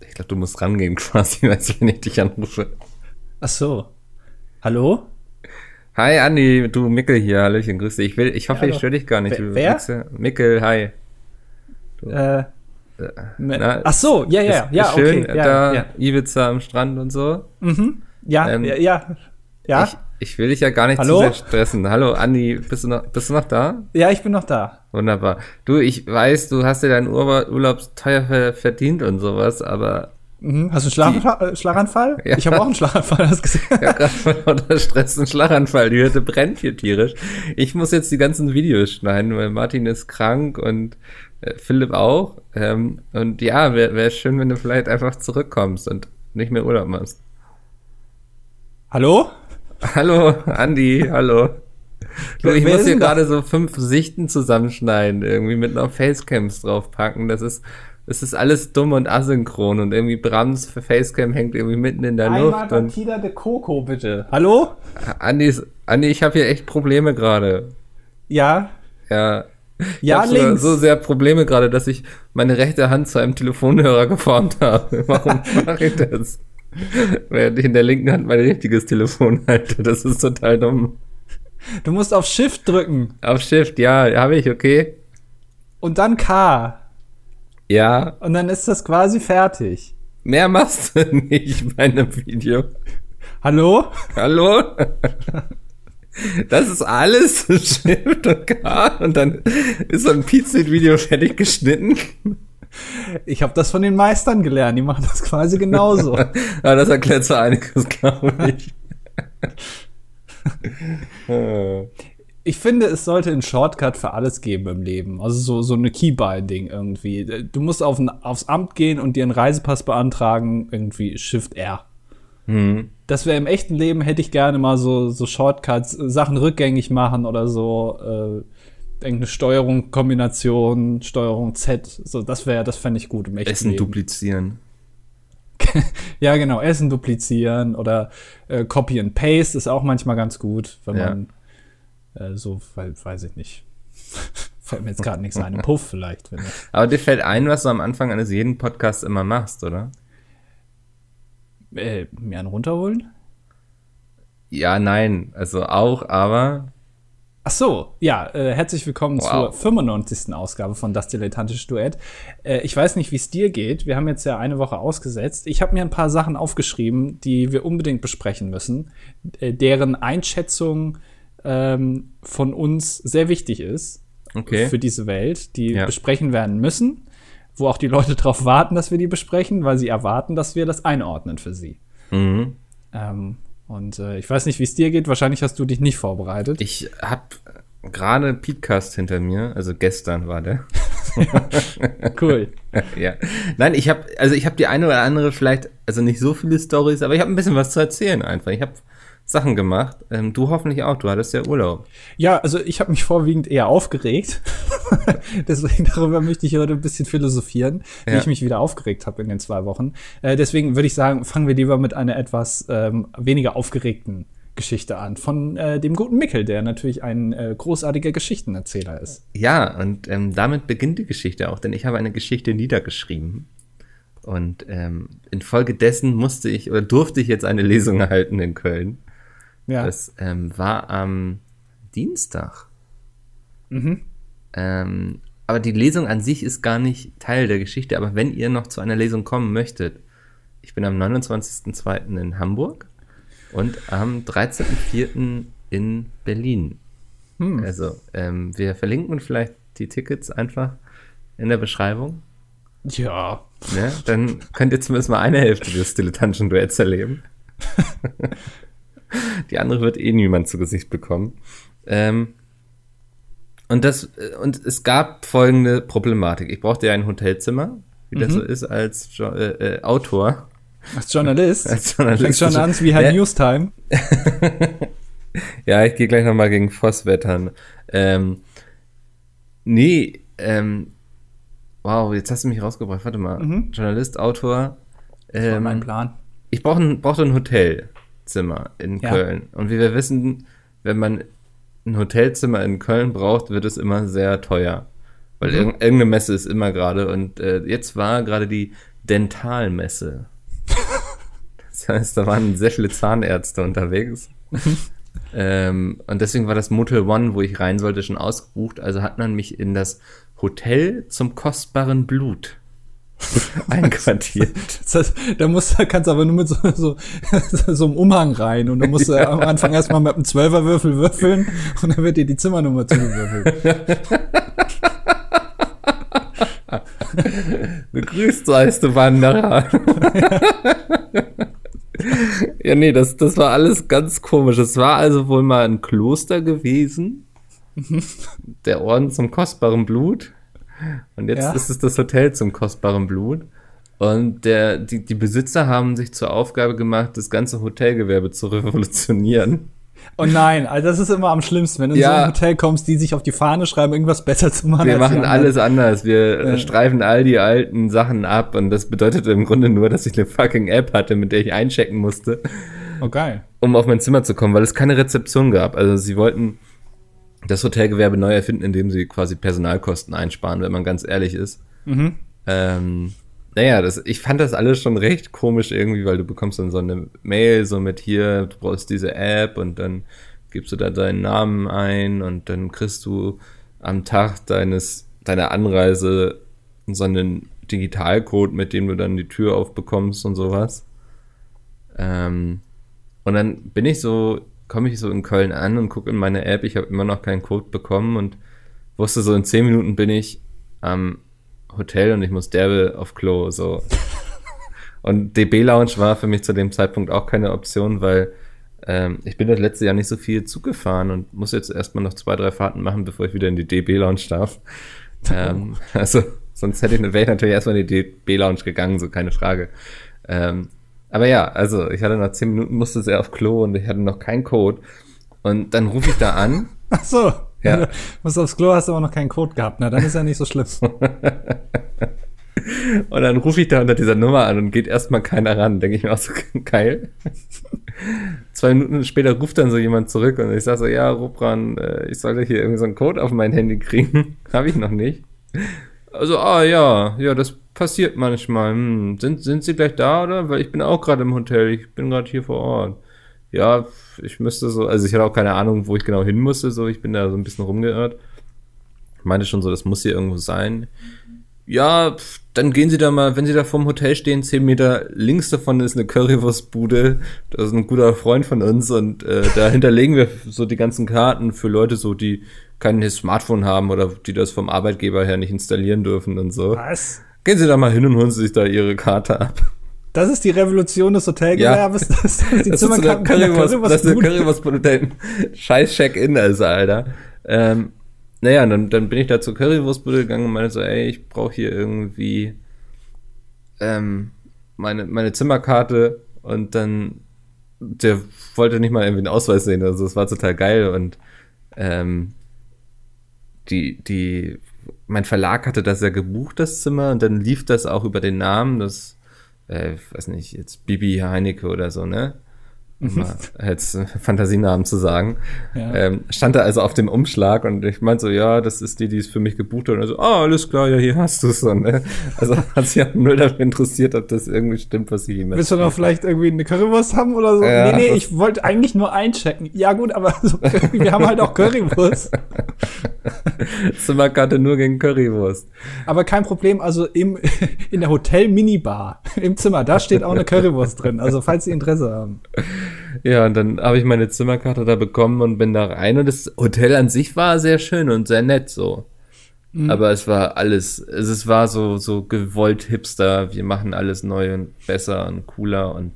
Ich glaube, du musst rangehen quasi, du, wenn ich dich anrufe. Ach so. Hallo? Hi Andi, du Mickel hier, Hallöchen, grüß dich. Ich, will, ich hoffe, Ja, ich störe dich gar nicht. Wer- du. Mickel, hi. Äh, Na, ach so, ja, ja, ist, ja, ist schön, okay. Ja, da ja. Ibiza am Strand und so. Mhm. Ja, Ähm, ja, ja. Ja, Ich, ich will dich ja gar nicht Hallo? zu sehr stressen. Hallo Andi, bist du noch, bist du noch da? ja, ich bin noch da. Wunderbar. Du, ich weiß, du hast dir deinen Urlaub, Urlaub teuer ver- verdient und sowas, aber Mhm. Hast du einen Schlag, äh, Schlaganfall? Ja. Ich habe auch einen Schlaganfall, hast du gesehen? voll unter Stress einen Schlaganfall. Die Hütte brennt hier tierisch. Ich muss jetzt die ganzen Videos schneiden, weil Martin ist krank und äh, Philipp auch. Ähm, und ja, wäre wär schön, wenn du vielleicht einfach zurückkommst und nicht mehr Urlaub machst. Hallo? Hallo, Andi, hallo. Du, ich muss hier gerade so fünf Sichten zusammenschneiden, irgendwie mit noch Facecams draufpacken. Das ist, das ist alles dumm und asynchron und irgendwie Brams für Facecam hängt irgendwie mitten in der Einmal Luft. Und Batida de Coco, bitte. Hallo? Andi, Andi, ich habe hier echt Probleme gerade. Ja? Ja. Ich Ja, hab so, links. so sehr Probleme gerade, dass ich meine rechte Hand zu einem Telefonhörer geformt habe. Warum mache ich das? Während ich in der linken Hand mein richtiges Telefon halte. Das ist total dumm. Du musst auf Shift drücken Auf Shift, ja, habe ich, okay. und dann K. Ja, Und dann ist das quasi fertig. mehr machst du nicht bei einem Video. Hallo? Hallo? Das ist alles Shift und K und dann ist so ein Pizza-Video fertig geschnitten. Ich habe das von den Meistern gelernt. Die machen das quasi genauso. Ja, das erklärt so einiges, glaube ich. Ich finde, es sollte einen Shortcut für alles geben im Leben. Also so, so eine Keybinding irgendwie. Du musst auf ein, aufs Amt gehen und dir einen Reisepass beantragen, irgendwie Shift R. hm. Das wäre im echten Leben, hätte ich gerne mal so, so Shortcuts, Sachen rückgängig machen oder so, äh, irgendeine Steuerung, Kombination, Steuerung Z. So, das wäre, das fände ich gut im echten Essen Leben. duplizieren. Ja, genau, Essen duplizieren oder äh, Copy and Paste ist auch manchmal ganz gut, wenn Ja. man äh, so, weil, weiß ich nicht. Fällt mir jetzt gerade nichts ein. Puff vielleicht. Aber dir fällt ein, was du am Anfang eines jeden Podcasts immer machst, oder? Äh, mir einen runterholen? Ja, nein. Also auch, aber Ach so, ja, äh, herzlich willkommen Wow. zur 95. Ausgabe von Das Dilettantische Duett. Äh, ich weiß nicht, wie es dir geht. Wir haben jetzt ja eine Woche ausgesetzt. Ich habe mir ein paar Sachen aufgeschrieben, die wir unbedingt besprechen müssen, äh, deren Einschätzung ähm, von uns sehr wichtig ist okay. für diese Welt, die Ja. besprechen werden müssen, wo auch die Leute darauf warten, dass wir die besprechen, weil sie erwarten, dass wir das einordnen für sie. Mhm. Ähm, und äh, ich weiß nicht, wie es dir geht. Wahrscheinlich hast du dich nicht vorbereitet. Ich hab gerade Podcast hinter mir, also gestern war der. Cool. ja. Nein, ich habe also ich habe die eine oder andere vielleicht, also nicht so viele Stories, aber ich habe ein bisschen was zu erzählen einfach. Ich habe Sachen gemacht. Ähm, du hoffentlich auch. Du hattest ja Urlaub. Ja, also ich habe mich vorwiegend eher aufgeregt. deswegen darüber möchte ich heute ein bisschen philosophieren, wie Ja. ich mich wieder aufgeregt habe in den zwei Wochen. Äh, deswegen würde ich sagen, fangen wir lieber mit einer etwas ähm, weniger aufgeregten Geschichte an. Von äh, dem guten Mickel, der natürlich ein äh, großartiger Geschichtenerzähler ist. Ja, und ähm, damit beginnt die Geschichte auch, denn ich habe eine Geschichte niedergeschrieben. Und ähm, infolgedessen musste ich oder durfte ich jetzt eine Lesung erhalten in Köln. Ja. Das ähm, war am Dienstag. mhm. Ähm, aber die Lesung an sich ist gar nicht Teil der Geschichte. Aber wenn ihr noch zu einer Lesung kommen möchtet, ich bin am 29.02. in Hamburg und am 13.04. in Berlin. Hm. Also, ähm, wir verlinken vielleicht die Tickets einfach in der Beschreibung. Ja. Ne? Dann könnt ihr zumindest mal eine Hälfte des dilettantischen Duetts erleben. Die andere wird eh niemand zu Gesicht bekommen. Ähm, und, das, äh, und es gab folgende Problematik. Ich brauchte ja ein Hotelzimmer, wie das so ist als jo äh, äh, Autor. Als Journalist. Als Journalist. Fängst schon an wie Herr Ja. Newstime. Ja, ich gehe gleich nochmal gegen Voss wettern. Ähm, nee, ähm, wow, jetzt hast du mich rausgebracht. Warte mal. Mhm. Journalist, Autor. Das war Ähm, mein Plan. ich brauche ein, brauchte ein Hotelzimmer in Ja. Köln. Und wie wir wissen, wenn man ein Hotelzimmer in Köln braucht, wird es immer sehr teuer. Weil Mhm. irg irgendeine Messe ist immer gerade. Und äh, jetzt war gerade die Dentalmesse. Das heißt, da waren sehr viele Zahnärzte unterwegs. ähm, und deswegen war das Motel One, wo ich rein sollte, schon ausgebucht. Also hat man mich in das Hotel zum kostbaren Blut einquartiert. Das heißt, da musst, da kannst du aber nur mit so, so, so einem Umhang rein und du musst äh, am Anfang erstmal mit einem Zwölferwürfel würfeln und dann wird dir die Zimmernummer zugewürfelt. Begrüßt seist du Wanderer. ja, nee, das, das war alles ganz komisch. Es war also wohl mal ein Kloster gewesen. Der Orden zum kostbaren Blut. Und jetzt Ja. ist es das Hotel zum kostbaren Blut. Und der, die, die Besitzer haben sich zur Aufgabe gemacht, das ganze Hotelgewerbe zu revolutionieren. Oh nein, also das ist immer am schlimmsten, wenn du in so Ja. ein Hotel kommst, die sich auf die Fahne schreiben, irgendwas besser zu machen. Wir machen alles anders. Wir äh, Ja. streifen all die alten Sachen ab. Und das bedeutete im Grunde nur, dass ich eine fucking App hatte, mit der ich einchecken musste. Oh geil. um auf mein Zimmer zu kommen, weil es keine Rezeption gab. Also sie wollten das Hotelgewerbe neu erfinden, indem sie quasi Personalkosten einsparen, wenn man ganz ehrlich ist. Mhm. Ähm, naja, das, ich fand das alles schon recht komisch irgendwie, weil du bekommst dann so eine Mail, so mit hier, du brauchst diese App und dann gibst du da deinen Namen ein und dann kriegst du am Tag deines, deiner Anreise so einen Digitalcode, mit dem du dann die Tür aufbekommst und sowas. Ähm, und dann bin ich so, komme ich so in Köln an und gucke in meine App, ich habe immer noch keinen Code bekommen und wusste so, in zehn Minuten bin ich am Hotel und ich muss derbe auf Klo, so. Und DB Lounge war für mich zu dem Zeitpunkt auch keine Option, weil ähm, ich bin das letzte Jahr nicht so viel Zug gefahren und muss jetzt erstmal noch zwei, drei Fahrten machen, bevor ich wieder in die DB Lounge darf. ähm, also, sonst hätte ich, wäre ich natürlich erstmal in die DB Lounge gegangen, so keine Frage. Ähm, aber ja, also ich hatte nach zehn Minuten, musste sehr auf Klo und ich hatte noch keinen Code. Und dann rufe ich da an. Ach so. Ja. Du musst aufs Klo, hast aber noch keinen Code gehabt. Na, dann ist ja nicht so schlimm. Und dann rufe ich da unter dieser Nummer an und geht erstmal keiner ran. Denke ich mir auch so, geil. Zwei Minuten später ruft dann so jemand zurück und ich sage so, ja, Rupran, äh, ich sollte hier irgendwie so einen Code auf mein Handy kriegen. Habe ich noch nicht. Also, ah ja, ja, das passiert manchmal. Hm, sind, sind Sie gleich da, oder? Weil ich bin auch gerade im Hotel, ich bin gerade hier vor Ort. Ja, ich müsste so, also ich hatte auch keine Ahnung, wo ich genau hin musste, so, ich bin da so ein bisschen rumgeirrt. Ich meinte schon so, das muss hier irgendwo sein. Ja, dann gehen Sie da mal, wenn Sie da vorm Hotel stehen, zehn Meter links davon ist eine Currywurstbude. Das ist ein guter Freund von uns und äh, da hinterlegen wir so die ganzen Karten für Leute so, die kein Smartphone haben oder die das vom Arbeitgeber her nicht installieren dürfen und so. Was? Gehen Sie da mal hin und holen Sie sich da Ihre Karte ab. Das ist die Revolution des Hotelgewerbes. Das ist die Das ist so eine das ist. Currywurstbude, der scheiß Check-in ist, Alter. Ähm, naja, dann, dann bin ich da zur Currywurstbude gegangen und meinte so, ey, ich brauche hier irgendwie ähm, meine, meine Zimmerkarte und dann der wollte nicht mal irgendwie einen Ausweis sehen, also es war total geil und ähm, die, die, mein Verlag hatte das ja gebucht, das Zimmer, und dann lief das auch über den Namen, das, äh, weiß nicht, jetzt Bibi Heinecke oder so, ne? Um mal als äh, Fantasienamen zu sagen. Ja. Ähm, stand da also auf dem Umschlag und ich meinte so, ja, das ist die, die es für mich gebucht hat. Und er so, ah, alles klar, ja, hier hast du es. So, ne? Also hat sich auch null dafür interessiert, ob das irgendwie stimmt, was ich ihm Willst du noch vielleicht irgendwie eine Currywurst haben oder so? Ja, nee, nee, ich wollte eigentlich nur einchecken. Ja gut, aber so, wir haben halt auch Currywurst. Zimmerkarte nur gegen Currywurst. Aber kein Problem, also im, in der Hotel-Minibar im Zimmer, da steht auch eine Currywurst drin. Also falls Sie Interesse haben. Ja, und dann habe ich meine Zimmerkarte da bekommen und bin da rein und das Hotel an sich war sehr schön und sehr nett so. Aber es war alles, es es war so, so gewollt hipster, wir machen alles neu und besser und cooler und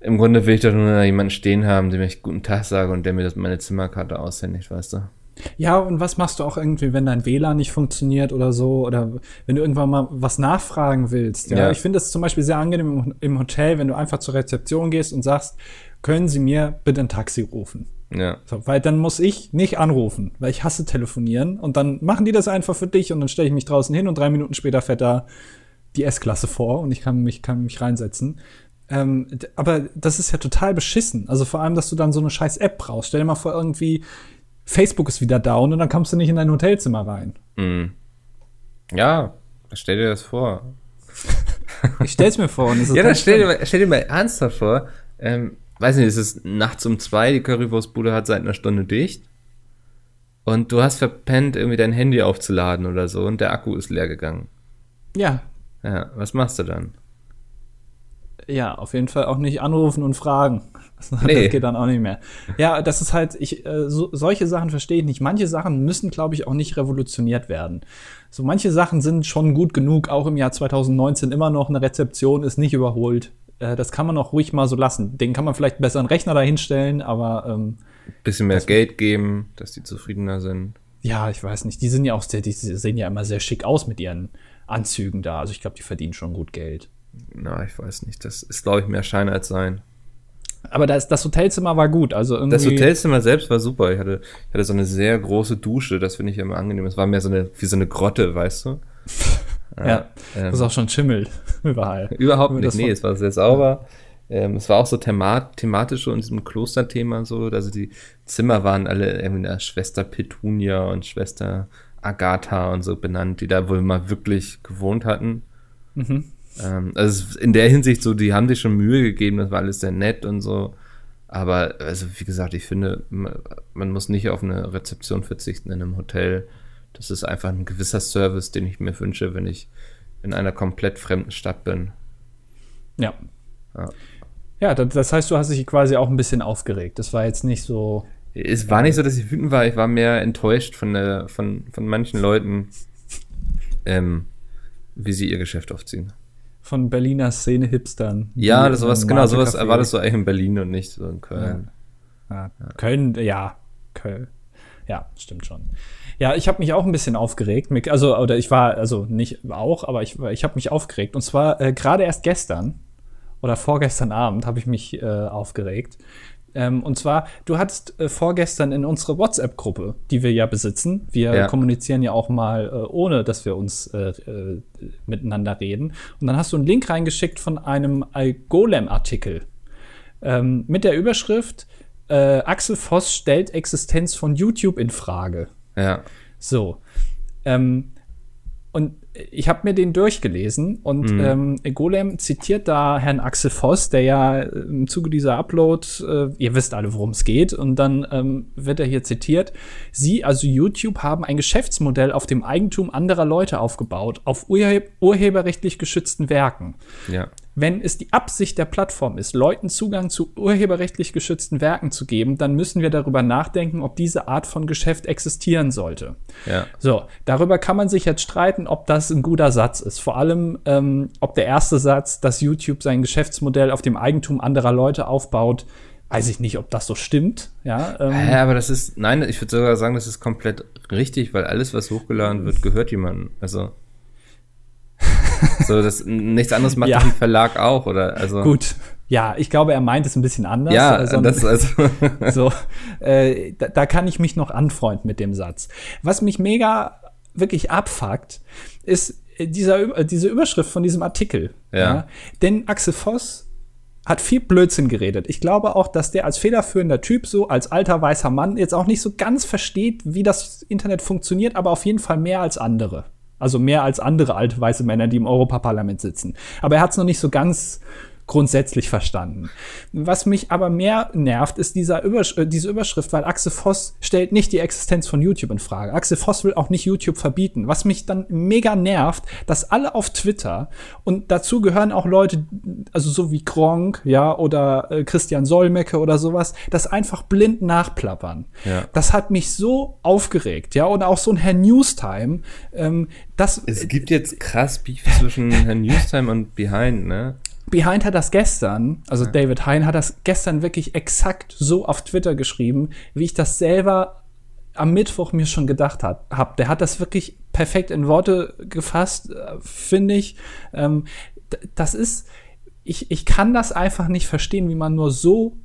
im Grunde will ich doch nur jemanden stehen haben, dem ich guten Tag sage und der mir das meine Zimmerkarte aushändigt, weißt du? Ja, und was machst du auch irgendwie, wenn dein WLAN nicht funktioniert oder so? Oder wenn du irgendwann mal was nachfragen willst? Ja, Ja. ich finde es zum Beispiel sehr angenehm im, Hotel, wenn du einfach zur Rezeption gehst und sagst, können Sie mir bitte ein Taxi rufen? Ja. So, weil dann muss ich nicht anrufen, weil ich hasse telefonieren und dann machen die das einfach für dich und dann stelle ich mich draußen hin und drei Minuten später fährt da die S-Klasse vor und ich kann mich, kann mich reinsetzen. Ähm, aber das ist ja total beschissen. Also vor allem, dass du dann so eine scheiß App brauchst. Stell dir mal vor, irgendwie Facebook ist wieder down und dann kommst du nicht in dein Hotelzimmer rein. Mhm. Ja, stell dir das vor. Ich stell's mir vor. Und es ist Ja, dann stell dir, mal, stell dir mal ernsthaft vor, ähm, weiß nicht, es ist nachts um zwei, die Currywurstbude hat seit einer Stunde dicht und du hast verpennt, irgendwie dein Handy aufzuladen oder so und der Akku ist leer gegangen. Ja, Ja, was machst du dann? Ja, auf jeden Fall auch nicht anrufen und fragen. Das, Nee. das geht dann auch nicht mehr. Ja, das ist halt, ich, äh, so, solche Sachen verstehe ich nicht. Manche Sachen müssen, glaube ich, auch nicht revolutioniert werden. So manche Sachen sind schon gut genug, auch im Jahr 2019 immer noch eine Rezeption ist nicht überholt. Äh, das kann man auch ruhig mal so lassen. Den kann man vielleicht einen besseren Rechner dahinstellen, aber ähm, Bisschen mehr Geld geben, dass die zufriedener sind. ja, ich weiß nicht. Die sind ja auch sehr, die sehen ja immer sehr schick aus mit ihren Anzügen da. Also ich glaube, die verdienen schon gut Geld. Na, ich weiß nicht. Das ist, glaube ich, mehr Schein als Sein. Aber das, das Hotelzimmer war gut. Also irgendwie. Das Hotelzimmer selbst war super. Ich hatte, ich hatte so eine sehr große Dusche, das finde ich immer angenehm. Es war mehr so eine, wie so eine Grotte, weißt du? Ja, ähm, das ist auch schon Schimmel überall. Überhaupt nicht. Nee, es war sehr sauber. Ähm, es war auch so themat thematisch so in diesem Klosterthema so. Also die Zimmer waren alle irgendwie nach Schwester Petunia und Schwester Agatha und so benannt, die da wohl mal wirklich gewohnt hatten. Mhm. Ähm, also in der Hinsicht so, die haben sich schon Mühe gegeben, das war alles sehr nett und so. Aber also wie gesagt, ich finde, ma- man muss nicht auf eine Rezeption verzichten in einem Hotel. Das ist einfach ein gewisser Service, den ich mir wünsche, wenn ich in einer komplett fremden Stadt bin. Ja. Ja. Ja, das, das heißt, du hast dich quasi auch ein bisschen aufgeregt. Das war jetzt nicht so. Es war nicht so, dass ich wütend war, ich war mehr enttäuscht von, der, von, von manchen Leuten, ähm, wie sie ihr Geschäft aufziehen. Von Berliner Szene-Hipstern. Ja, das sowas, genau, sowas erwartest du eigentlich in Berlin und nicht so in Köln. Ja. Köln, ja, Köln. Ja, stimmt schon. Ja, ich habe mich auch ein bisschen aufgeregt. Also, oder ich war, also nicht auch, aber ich, ich habe mich aufgeregt. Und zwar äh, gerade erst gestern oder vorgestern Abend habe ich mich äh, aufgeregt. Ähm, und zwar, du hattest äh, vorgestern in unsere WhatsApp-Gruppe, die wir ja besitzen, wir Ja. kommunizieren ja auch mal, äh, ohne dass wir uns äh, äh, miteinander reden. Und dann hast du einen Link reingeschickt von einem Golem-Artikel ähm, mit der Überschrift äh, Axel Voss stellt Existenz von YouTube in Frage. Ja. So. Ähm, und ich habe mir den durchgelesen und ähm, Golem zitiert da Herrn Axel Voss, der ja im Zuge dieser Upload, äh, ihr wisst alle, worum es geht, und dann ähm, wird er hier zitiert. Sie, also YouTube, haben ein Geschäftsmodell auf dem Eigentum anderer Leute aufgebaut, auf urhe urheberrechtlich geschützten Werken. Ja. Wenn es die Absicht der Plattform ist, Leuten Zugang zu urheberrechtlich geschützten Werken zu geben, dann müssen wir darüber nachdenken, ob diese Art von Geschäft existieren sollte. Ja. So, darüber kann man sich jetzt streiten, ob das ein guter Satz ist. Vor allem, ähm, ob der erste Satz, dass YouTube sein Geschäftsmodell auf dem Eigentum anderer Leute aufbaut, weiß ich nicht, ob das so stimmt. Ja, ähm, Ja, aber das ist, nein, ich würde sogar sagen, das ist komplett richtig, weil alles, was hochgeladen wird, gehört jemandem. Also. So, das, nichts anderes macht Ja. ein Verlag auch, oder? Also. gut. Ja, ich glaube, er meint es ein bisschen anders. Ja, sondern- das also. So, äh, da, da kann ich mich noch anfreunden mit dem Satz. Was mich mega wirklich abfuckt, ist äh, dieser, äh, diese Überschrift von diesem Artikel. Ja. Denn Axel Voss hat viel Blödsinn geredet. Ich glaube auch, dass der als federführender Typ, so als alter weißer Mann, jetzt auch nicht so ganz versteht, wie das Internet funktioniert, aber auf jeden Fall mehr als andere. Also mehr als andere alte weiße Männer, die im Europaparlament sitzen. Aber er hat es noch nicht so ganz grundsätzlich verstanden. Was mich aber mehr nervt, ist dieser Übersch äh, diese Überschrift, weil Axel Voss stellt nicht die Existenz von YouTube in Frage. Axel Voss will auch nicht YouTube verbieten. Was mich dann mega nervt, dass alle auf Twitter und dazu gehören auch Leute, also so wie Gronk, ja, oder äh, Christian Solmecke oder sowas, das einfach blind nachplappern. Ja. Das hat mich so aufgeregt, ja, und auch so ein Herr Newstime, ähm, das Es gibt jetzt krass Beef zwischen Herrn Newstime und Behind, ne? Behind hat das gestern, also David Hein hat das gestern wirklich exakt so auf Twitter geschrieben, wie ich das selber am Mittwoch mir schon gedacht hat, hab. Der hat das wirklich perfekt in Worte gefasst, äh, finde ich. Ähm, das ist, ich, ich kann das einfach nicht verstehen, wie man nur so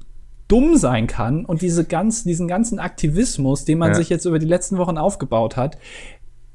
dumm sein kann und diese ganz, diesen ganzen Aktivismus, den man Ja. sich jetzt über die letzten Wochen aufgebaut hat,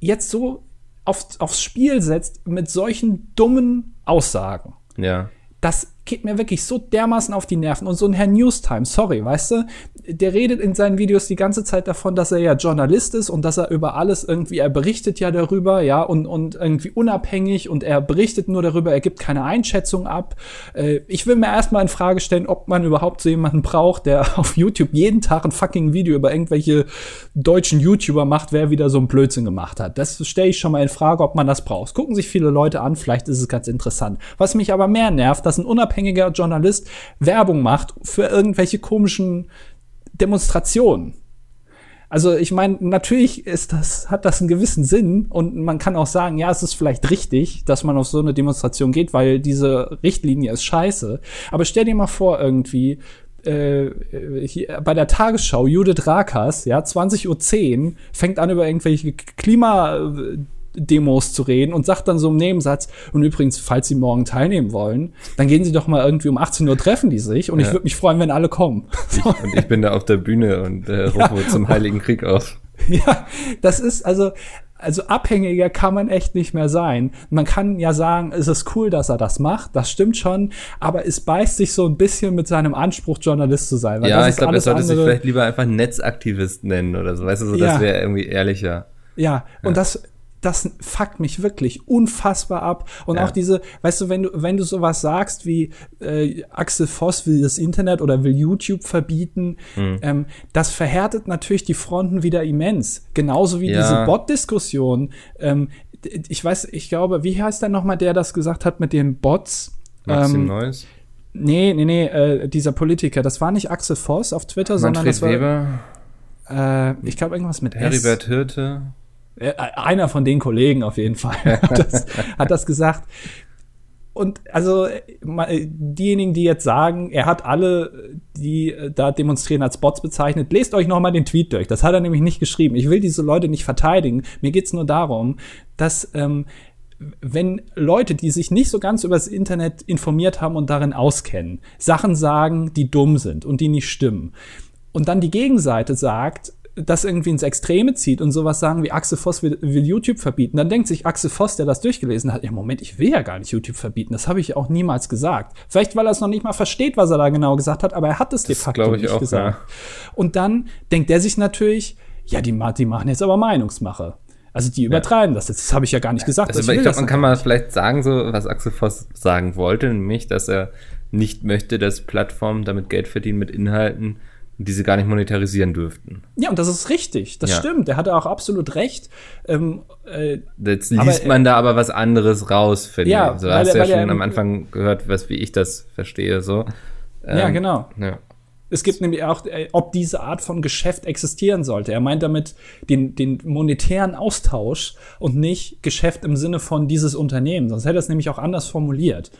jetzt so auf, aufs Spiel setzt mit solchen dummen Aussagen Ja. Das geht mir wirklich so dermaßen auf die Nerven. Und so ein Herr Newstime, sorry, weißt du, der redet in seinen Videos die ganze Zeit davon, dass er ja Journalist ist und dass er über alles irgendwie, er berichtet ja darüber, ja, und, und irgendwie unabhängig und er berichtet nur darüber, er gibt keine Einschätzung ab. Äh, ich will mir erstmal in Frage stellen, ob man überhaupt so jemanden braucht, der auf YouTube jeden Tag ein fucking Video über irgendwelche deutschen YouTuber macht, wer wieder so ein Blödsinn gemacht hat. Das stelle ich schon mal in Frage, ob man das braucht. Gucken sich viele Leute an, vielleicht ist es ganz interessant. Was mich aber mehr nervt, dass ein unabhängiger Journalist Werbung macht für irgendwelche komischen Demonstrationen. Also ich meine, natürlich ist das, hat das einen gewissen Sinn und man kann auch sagen, ja, es ist vielleicht richtig, dass man auf so eine Demonstration geht, weil diese Richtlinie ist scheiße. Aber stell dir mal vor, irgendwie, äh, hier, bei der Tagesschau, Judith Rakas, ja, 20.10 Uhr, fängt an über irgendwelche Klima Demos zu reden und sagt dann so im Nebensatz, und übrigens, falls Sie morgen teilnehmen wollen, dann gehen Sie doch mal irgendwie um 18 Uhr treffen die sich und ja. ich würde mich freuen, wenn alle kommen. Ich, und ich bin da auf der Bühne und äh, rufe ja. zum Heiligen Krieg auf. Ja, das ist also, also abhängiger kann man echt nicht mehr sein. Man kann ja sagen, es ist cool, dass er das macht, das stimmt schon, aber es beißt sich so ein bisschen mit seinem Anspruch, Journalist zu sein. ja, ich glaube, er sollte sich vielleicht lieber einfach Netzaktivist nennen oder so, weißt du, so, das ja. wäre irgendwie ehrlicher. Ja, und ja. das das fuckt mich wirklich unfassbar ab. Und ja. auch diese, weißt du, wenn du, wenn du sowas sagst wie äh, Axel Voss will das Internet oder will YouTube verbieten, mhm. ähm, das verhärtet natürlich die Fronten wieder immens. Genauso wie ja. diese Bot-Diskussion. Ähm, ich weiß, ich glaube, wie heißt der nochmal, der das gesagt hat mit den Bots? Maxim ähm, Neues? Nee, nee, nee, äh, dieser Politiker. Das war nicht Axel Voss auf Twitter, Manfred sondern das war. Weber. Äh, ich glaube, irgendwas mit Heribert S. Hirte. Äh, einer von den Kollegen auf jeden Fall hat, das, hat das gesagt. Und also diejenigen, die jetzt sagen, er hat alle, die äh, da demonstrieren, als Bots bezeichnet, lest euch noch mal den Tweet durch. Das hat er nämlich nicht geschrieben. Ich will diese Leute nicht verteidigen. Mir geht's nur darum, dass ähm, wenn Leute, die sich nicht so ganz über das Internet informiert haben und darin auskennen, Sachen sagen, die dumm sind und die nicht stimmen, und dann die Gegenseite sagt, das irgendwie ins Extreme zieht und sowas sagen wie Axel Voss will, will, YouTube verbieten, dann denkt sich Axel Voss, der das durchgelesen hat, ja Moment, ich will ja gar nicht YouTube verbieten, das habe ich auch niemals gesagt. Vielleicht, weil er es noch nicht mal versteht, was er da genau gesagt hat, aber er hat es de facto nicht auch, gesagt. Ja. Und dann denkt er sich natürlich, ja, die, die machen jetzt aber Meinungsmache. Also die übertreiben ja. das jetzt. Das habe ich ja gar nicht gesagt. Also, ich, ich glaube, man kann mal vielleicht sagen, so was Axel Voss sagen wollte, nämlich, dass er nicht möchte, dass Plattformen damit Geld verdienen mit Inhalten, die sie gar nicht monetarisieren dürften. Ja, und das ist richtig. Das ja. stimmt. Der hatte auch absolut recht. Ähm, äh, Jetzt liest aber, man da aber was anderes raus, finde ja, ich. So hast du ja schon am Anfang gehört, was wie ich das verstehe. So. Ähm, ja, genau. Ja. Es gibt nämlich auch, äh, ob diese Art von Geschäft existieren sollte. Er meint damit den, den monetären Austausch und nicht Geschäft im Sinne von dieses Unternehmen. Sonst hätte er es nämlich auch anders formuliert.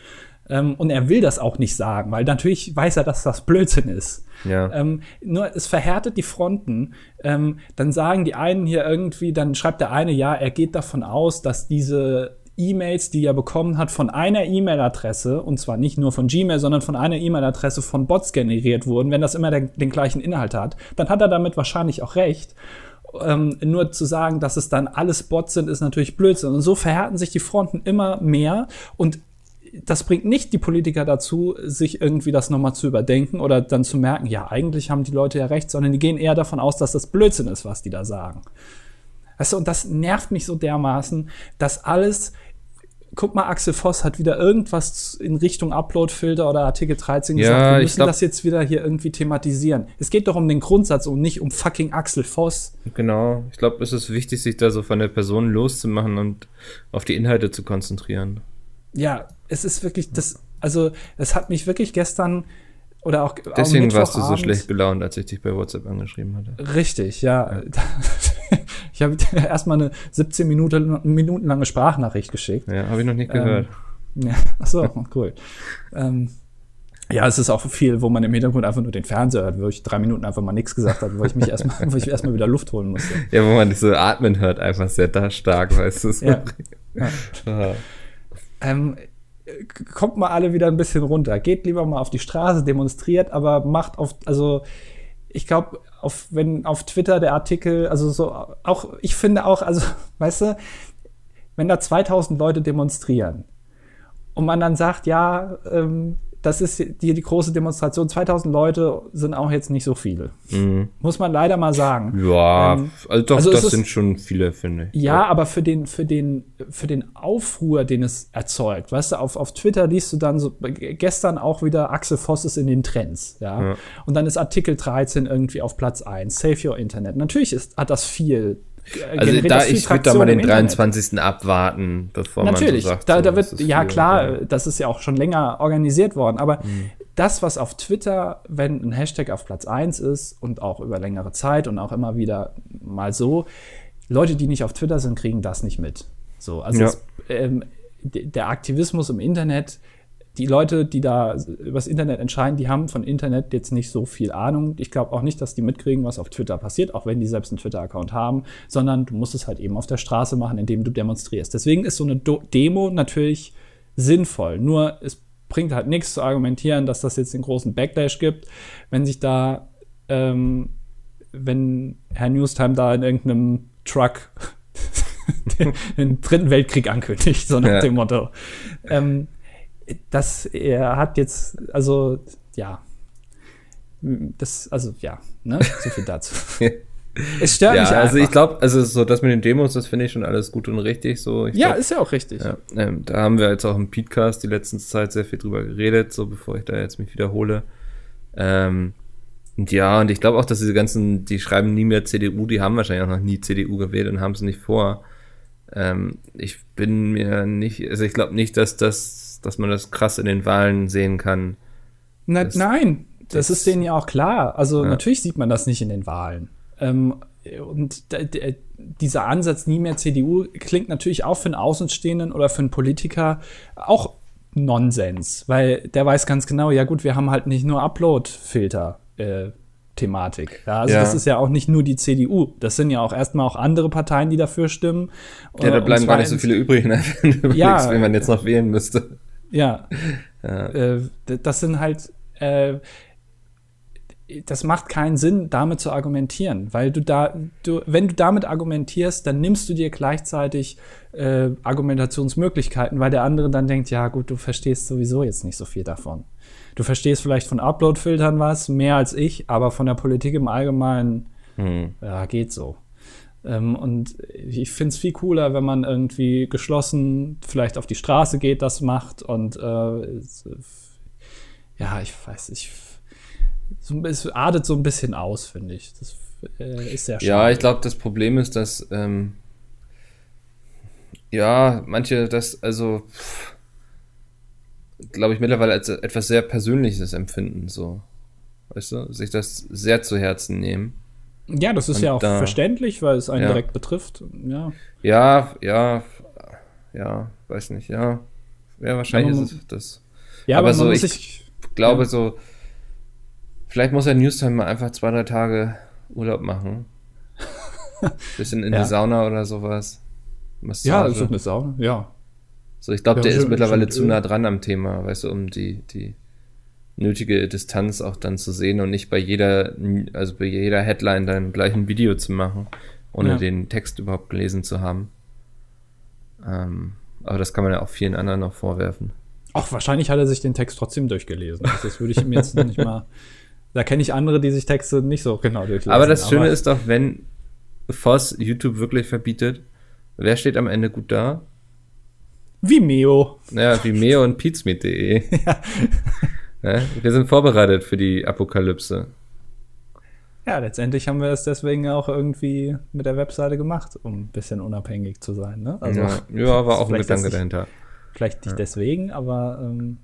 Ähm, und er will das auch nicht sagen, weil natürlich weiß er, dass das Blödsinn ist. Ja. Ähm, nur es verhärtet die Fronten. Ähm, dann sagen die einen hier irgendwie, dann schreibt der eine, ja, er geht davon aus, dass diese E-Mails, die er bekommen hat, von einer E-Mail-Adresse, und zwar nicht nur von Gmail, sondern von einer E-Mail-Adresse von Bots generiert wurden, wenn das immer den, den gleichen Inhalt hat, dann hat er damit wahrscheinlich auch recht. Ähm, nur zu sagen, dass es dann alles Bots sind, ist natürlich Blödsinn. Und so verhärten sich die Fronten immer mehr. Und das bringt nicht die Politiker dazu, sich irgendwie das nochmal zu überdenken oder dann zu merken, ja, eigentlich haben die Leute ja recht, sondern die gehen eher davon aus, dass das Blödsinn ist, was die da sagen. Weißt du, und das nervt mich so dermaßen, dass alles guck mal, Axel Voss hat wieder irgendwas in Richtung Uploadfilter oder Artikel 13 gesagt. Ja, wir müssen glaub, das jetzt wieder hier irgendwie thematisieren. Es geht doch um den Grundsatz und nicht um fucking Axel Voss. Genau. Ich glaube, es ist wichtig, sich da so von der Person loszumachen und auf die Inhalte zu konzentrieren ja, es ist wirklich das, also es hat mich wirklich gestern oder auch Deswegen warst du so schlecht gelaunt, als ich dich bei WhatsApp angeschrieben hatte. Richtig, ja. ja. ich habe erstmal eine 17 Minuten, Minuten lange Sprachnachricht geschickt. Ja, habe ich noch nicht gehört. Ähm, ja, achso, cool. ähm, ja, es ist auch viel, wo man im Hintergrund einfach nur den Fernseher hört, wo ich drei Minuten einfach mal nichts gesagt habe, wo ich mich erstmal, wo ich erstmal wieder Luft holen musste. Ja, wo man so atmen hört, einfach sehr da stark, weißt du. So. Ja. ja ähm, kommt mal alle wieder ein bisschen runter. Geht lieber mal auf die Straße, demonstriert, aber macht auf, also ich glaube, auf, wenn auf Twitter der Artikel, also so, auch, ich finde auch, also, weißt du, wenn da 2000 Leute demonstrieren und man dann sagt, ja, ähm, das ist die, die große Demonstration. 2000 Leute sind auch jetzt nicht so viele. Mhm. Muss man leider mal sagen. Ja, Ähm, also doch, also das ist- sind schon viele, finde ich. Ja, aber für den, für den, für den Aufruhr, den es erzeugt, weißt du, auf, auf Twitter liest du dann so, gestern auch wieder Axel Voss ist in den Trends, ja. Ja. Und dann ist Artikel 13 irgendwie auf Platz 1, Save Your Internet. Natürlich ist, hat das viel. Äh, Also da, ich würde da mal den im Internet. 23. abwarten, bevor Natürlich, man so sagt, da, da wird, ja viel. klar, das ist ja auch schon länger organisiert worden, aber Mhm. das, was auf Twitter, wenn ein Hashtag auf Platz 1 ist und auch über längere Zeit und auch immer wieder mal so, Leute, die nicht auf Twitter sind, kriegen das nicht mit. So, also Ja. es, ähm, der Aktivismus im Internet, die Leute, die da übers Internet entscheiden, die haben von Internet jetzt nicht so viel Ahnung. Ich glaube auch nicht, dass die mitkriegen, was auf Twitter passiert, auch wenn die selbst einen Twitter-Account haben, sondern du musst es halt eben auf der Straße machen, indem du demonstrierst. Deswegen ist so eine Do Demo natürlich sinnvoll. Nur es bringt halt nichts zu argumentieren, dass das jetzt den großen Backlash gibt, wenn sich da, ähm, wenn Herr Newstime da in irgendeinem Truck den, den dritten Weltkrieg ankündigt, so nach Ja. dem Motto. Ähm, das, er hat jetzt, also, ja. Das, also, ja, ne, so viel dazu. es stört Ja, mich also ich einfach. glaube, also so das mit den Demos, das finde ich schon alles gut und richtig. So, Ja, glaub, ist ja auch richtig. ja, ähm, da haben wir jetzt auch im Podcast die letzten Zeit sehr viel drüber geredet, so bevor ich da jetzt mich wiederhole. Ähm, und ja, und ich glaube auch, dass diese ganzen, die schreiben nie mehr CDU, die haben wahrscheinlich auch noch nie CDU gewählt und haben es nicht vor. Ähm, ich bin mir nicht, also ich glaube nicht, dass das, dass man das krass in den Wahlen sehen kann. Na, Das- nein, das, das- ist denen ja auch klar. Also Ja. natürlich sieht man das nicht in den Wahlen. Ähm, und d- dieser Ansatz, nie mehr CDU, klingt natürlich auch für einen Außenstehenden oder für einen Politiker auch Nonsens, weil der weiß ganz genau, ja gut, wir haben halt nicht nur Upload-Filter. Äh, Thematik. Ja, also Ja. das ist ja auch nicht nur die CDU. Das sind ja auch erstmal auch andere Parteien, die dafür stimmen. Ja, da Und bleiben gar nicht so viele übrig, ne? wenn du Ja. überlegst, wen man jetzt noch wählen müsste. Ja. Ja. Äh, das sind halt, äh, das macht keinen Sinn, damit zu argumentieren, weil du da, du, wenn du damit argumentierst, dann nimmst du dir gleichzeitig äh, Argumentationsmöglichkeiten, weil der andere dann denkt, ja gut, du verstehst sowieso jetzt nicht so viel davon. Du verstehst vielleicht von Upload-Filtern was, mehr als ich, aber von der Politik im Allgemeinen Hm. ja, geht so. Ähm, und ich finde es viel cooler, wenn man irgendwie geschlossen vielleicht auf die Straße geht, das macht und äh, äh, ja, ich weiß, ich so, es artet so ein bisschen aus, finde ich. Das äh, ist sehr schade. Ja, ich glaube, das Problem ist, dass ähm, ja, manche das, also glaube ich, mittlerweile als etwas sehr Persönliches empfinden, so. Weißt du, sich das sehr zu Herzen nehmen. Ja, das ist und ja auch da- verständlich, weil es einen Ja. direkt betrifft. Ja. Ja, ja, ja, weiß nicht, ja. Ja, wahrscheinlich Aber ist es das. Ja, Aber aber, man so, ich- sich. glaube Ja. so, vielleicht muss der Newstime mal einfach zwei, drei Tage Urlaub machen. Bisschen in Ja. die Sauna oder sowas. Massage. Ja, so eine Sauna, ja. So, ich glaube, Ja, der ist mittlerweile zu Öl. nah dran am Thema, weißt du, um die, die nötige Distanz auch dann zu sehen und nicht bei jeder, also bei jeder Headline dann gleich ein Video zu machen, ohne Ja. den Text überhaupt gelesen zu haben. Ähm, aber das kann man ja auch vielen anderen noch vorwerfen. Ach, wahrscheinlich hat er sich den Text trotzdem durchgelesen. Also das würde ich ihm jetzt nicht mal. Da kenne ich andere, die sich Texte nicht so genau durchlesen. Aber das Schöne ist doch, wenn Voss YouTube wirklich verbietet, wer steht am Ende gut da? Vimeo. Naja, Vimeo und pizmeet.de. ja. Wir sind vorbereitet für die Apokalypse. Ja, letztendlich haben wir es deswegen auch irgendwie mit der Webseite gemacht, um ein bisschen unabhängig zu sein. Ne? Also ja, ja, war auch ein Gedanke nicht- dahinter. vielleicht nicht deswegen, aber ähm,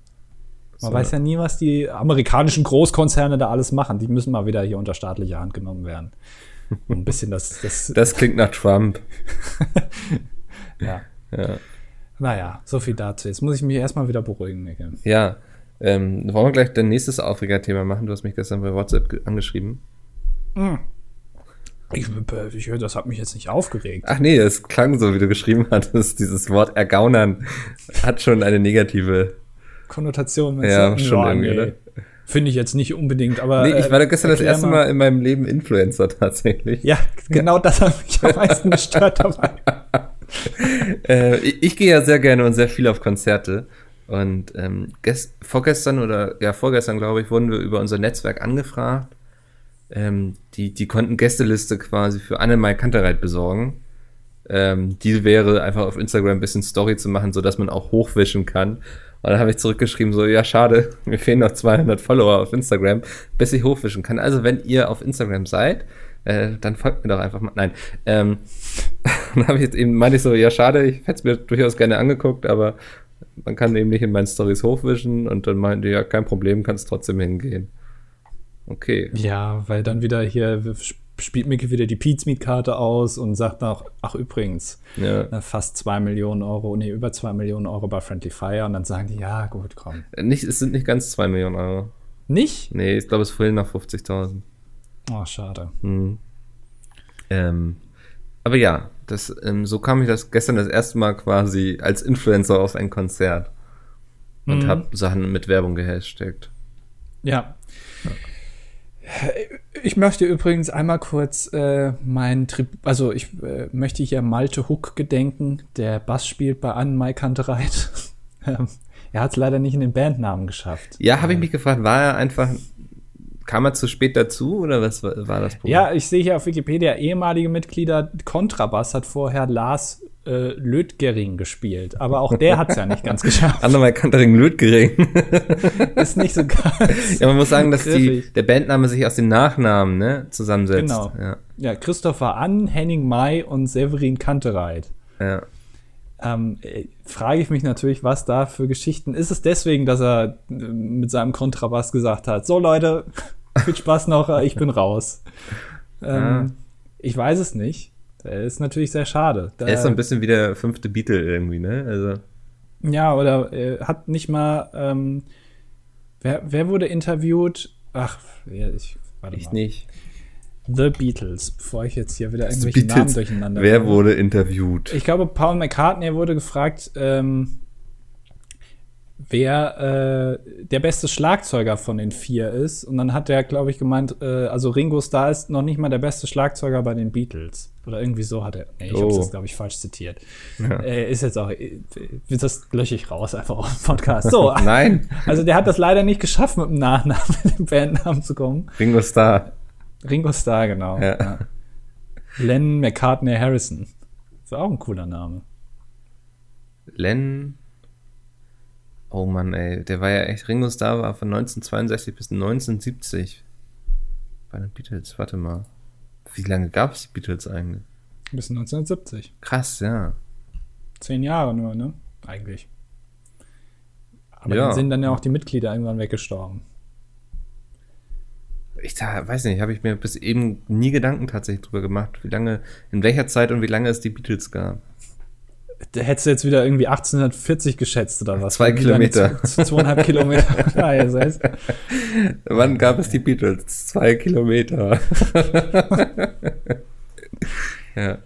man So. weiß ja nie, was die amerikanischen Großkonzerne da alles machen. Die müssen mal wieder hier unter staatliche Hand genommen werden. Ein bisschen das, das, Das klingt nach Trump. ja. Ja, Naja, so viel dazu. Jetzt muss ich mich erstmal wieder beruhigen, Nicke. ja ähm, wollen wir gleich dein nächstes Aufregerthema machen? Du hast mich gestern bei WhatsApp ge- angeschrieben. Ich, ich, das hat mich jetzt nicht aufgeregt. Ach nee, es klang so, wie du geschrieben hattest. Dieses Wort ergaunern hat schon eine negative. Konnotation. Ja, schon irgendwie, nee. oder? Finde ich jetzt nicht unbedingt, aber. Nee, ich war da gestern das erste Mal in meinem Leben Influencer tatsächlich. Ja, genau das hat mich am meisten gestört dabei. Äh, ich, ich gehe ja sehr gerne und sehr viel auf Konzerte. Und ähm, gest vorgestern oder ja, vorgestern, glaube ich, wurden wir über unser Netzwerk angefragt. Ähm, die, die konnten Gästeliste quasi für Annemai Kantereit besorgen. Ähm, die wäre einfach auf Instagram ein bisschen Story zu machen, sodass man auch hochwischen kann. Und dann habe ich zurückgeschrieben, so, ja, schade, mir fehlen noch 200 Follower auf Instagram, bis ich hochwischen kann. Also, wenn ihr auf Instagram seid, äh, dann folgt mir doch einfach mal. Nein. Ähm, dann habe ich jetzt eben, meine ich so, ja, schade, ich hätte es mir durchaus gerne angeguckt, aber man kann eben nicht in meinen Stories hochwischen und dann meinte, ja, kein Problem, kannst trotzdem hingehen. Okay. Ja, weil dann wieder hier spielt Mickey wieder die Pizmeet-Karte aus und sagt noch, ach übrigens, ja. fast zwei Millionen Euro, nee, über zwei Millionen Euro bei Friendly Fire und dann sagen die, ja, gut, komm. Nicht, es sind nicht ganz zwei Millionen Euro. Nicht? Nee, ich glaube, es fehlen noch 50.000. Oh, schade. Hm. Ähm, aber ja, das, ähm, so kam ich das gestern das erste Mal quasi als Influencer auf ein Konzert und mhm. habe Sachen mit Werbung gehashtagt. Ja. ja. Ich möchte übrigens einmal kurz äh, mein Trib also ich äh, möchte hier Malte Hook gedenken, der Bass spielt bei Anne Mai Kantereit. Er hat es leider nicht in den Bandnamen geschafft. Ja, habe ich mich gefragt, war er einfach Kam er zu spät dazu oder was war, das Problem? Ja, ich sehe hier auf Wikipedia ehemalige Mitglieder. Kontrabass hat vorher Lars äh, Lötgering gespielt, aber auch der hat es ja nicht ganz geschafft. Andermal Kantering Lötgering. ist nicht so ganz. Ja, man muss sagen, dass die, der Bandname sich aus den Nachnamen ne, zusammensetzt. Genau. Ja. ja, Christopher Ann, Henning May und Severin Kantereit. Ja. Ähm, äh, frage ich mich natürlich, was da für Geschichten. Ist es deswegen, dass er äh, mit seinem Kontrabass gesagt hat, so Leute, viel Spaß noch, äh, ich bin raus. Ähm, ja. Ich weiß es nicht. Das ist natürlich sehr schade. Da, er ist so ein bisschen wie der fünfte Beatle irgendwie, ne? Also. Ja, oder äh, hat nicht mal. Ähm, wer, wer wurde interviewt? Ach, ich, warte ich mal. nicht. The Beatles, bevor ich jetzt hier wieder irgendwelche Beatles. Namen durcheinander Wer bringe. wurde interviewt? Ich glaube, Paul McCartney wurde gefragt, ähm, wer äh, der beste Schlagzeuger von den vier ist. Und dann hat er, glaube ich, gemeint, äh, also Ringo Starr ist noch nicht mal der beste Schlagzeuger bei den Beatles. Oder irgendwie so hat er. Nee, ich oh. habe das, glaube ich, falsch zitiert. Ja. Äh, ist jetzt auch, äh, das lösche ich raus einfach auf dem Podcast. So. Nein. Also der hat das leider nicht geschafft, mit dem Nachnamen, mit dem Bandnamen zu kommen. Ringo Starr. Ringo Starr, genau. Ja. Ja. Len McCartney Harrison. Ist auch ein cooler Name. Len. Oh Mann, ey. Der war ja echt. Ringo Starr war von 1962 bis 1970 bei den Beatles. Warte mal. Wie lange gab es die Beatles eigentlich? Bis 1970. Krass, ja. Zehn Jahre nur, ne? Eigentlich. Aber ja. dann sind dann ja auch die Mitglieder irgendwann weggestorben ich weiß nicht, habe ich mir bis eben nie Gedanken tatsächlich drüber gemacht, wie lange, in welcher Zeit und wie lange es die Beatles gab. Da hättest du jetzt wieder irgendwie 1840 geschätzt oder was? Zwei Kilometer. zweieinhalb Kilometer. ja, das heißt. Wann gab es die Beatles? Zwei Kilometer. ja.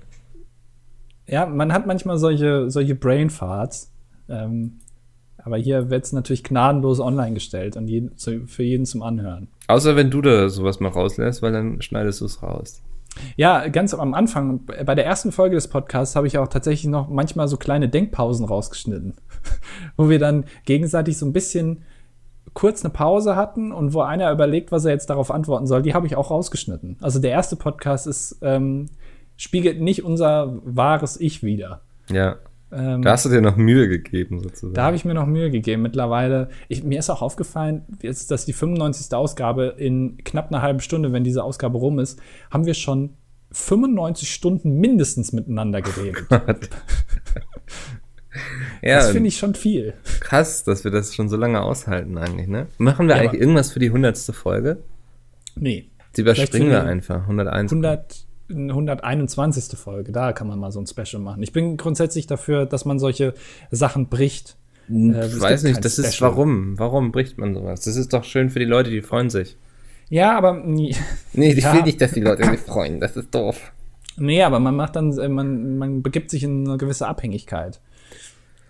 Ja, man hat manchmal solche, solche Brainfarts. Ähm, aber hier wird es natürlich gnadenlos online gestellt und jeden, für jeden zum Anhören. Außer wenn du da sowas mal rauslässt, weil dann schneidest du es raus. Ja, ganz am Anfang, bei der ersten Folge des Podcasts habe ich auch tatsächlich noch manchmal so kleine Denkpausen rausgeschnitten, wo wir dann gegenseitig so ein bisschen kurz eine Pause hatten und wo einer überlegt, was er jetzt darauf antworten soll, die habe ich auch rausgeschnitten. Also der erste Podcast ist, ähm, spiegelt nicht unser wahres Ich wieder. Ja. Ähm, da hast du dir noch Mühe gegeben, sozusagen. Da habe ich mir noch Mühe gegeben. Mittlerweile, ich, mir ist auch aufgefallen, jetzt, dass die 95. Ausgabe in knapp einer halben Stunde, wenn diese Ausgabe rum ist, haben wir schon 95 Stunden mindestens miteinander geredet. ja, das finde ich schon viel. Krass, dass wir das schon so lange aushalten eigentlich, ne? Machen wir ja, eigentlich irgendwas für die 100. Folge? Nee. Die überspringen wir einfach. 101. 100, 121. Folge, da kann man mal so ein Special machen. Ich bin grundsätzlich dafür, dass man solche Sachen bricht. Hm, äh, ich weiß nicht, das Special. ist warum. Warum bricht man sowas? Das ist doch schön für die Leute, die freuen sich. Ja, aber. Nee, ich ja. will nicht, dass die Leute sich freuen. Das ist doof. Nee, aber man macht dann, man, man begibt sich in eine gewisse Abhängigkeit.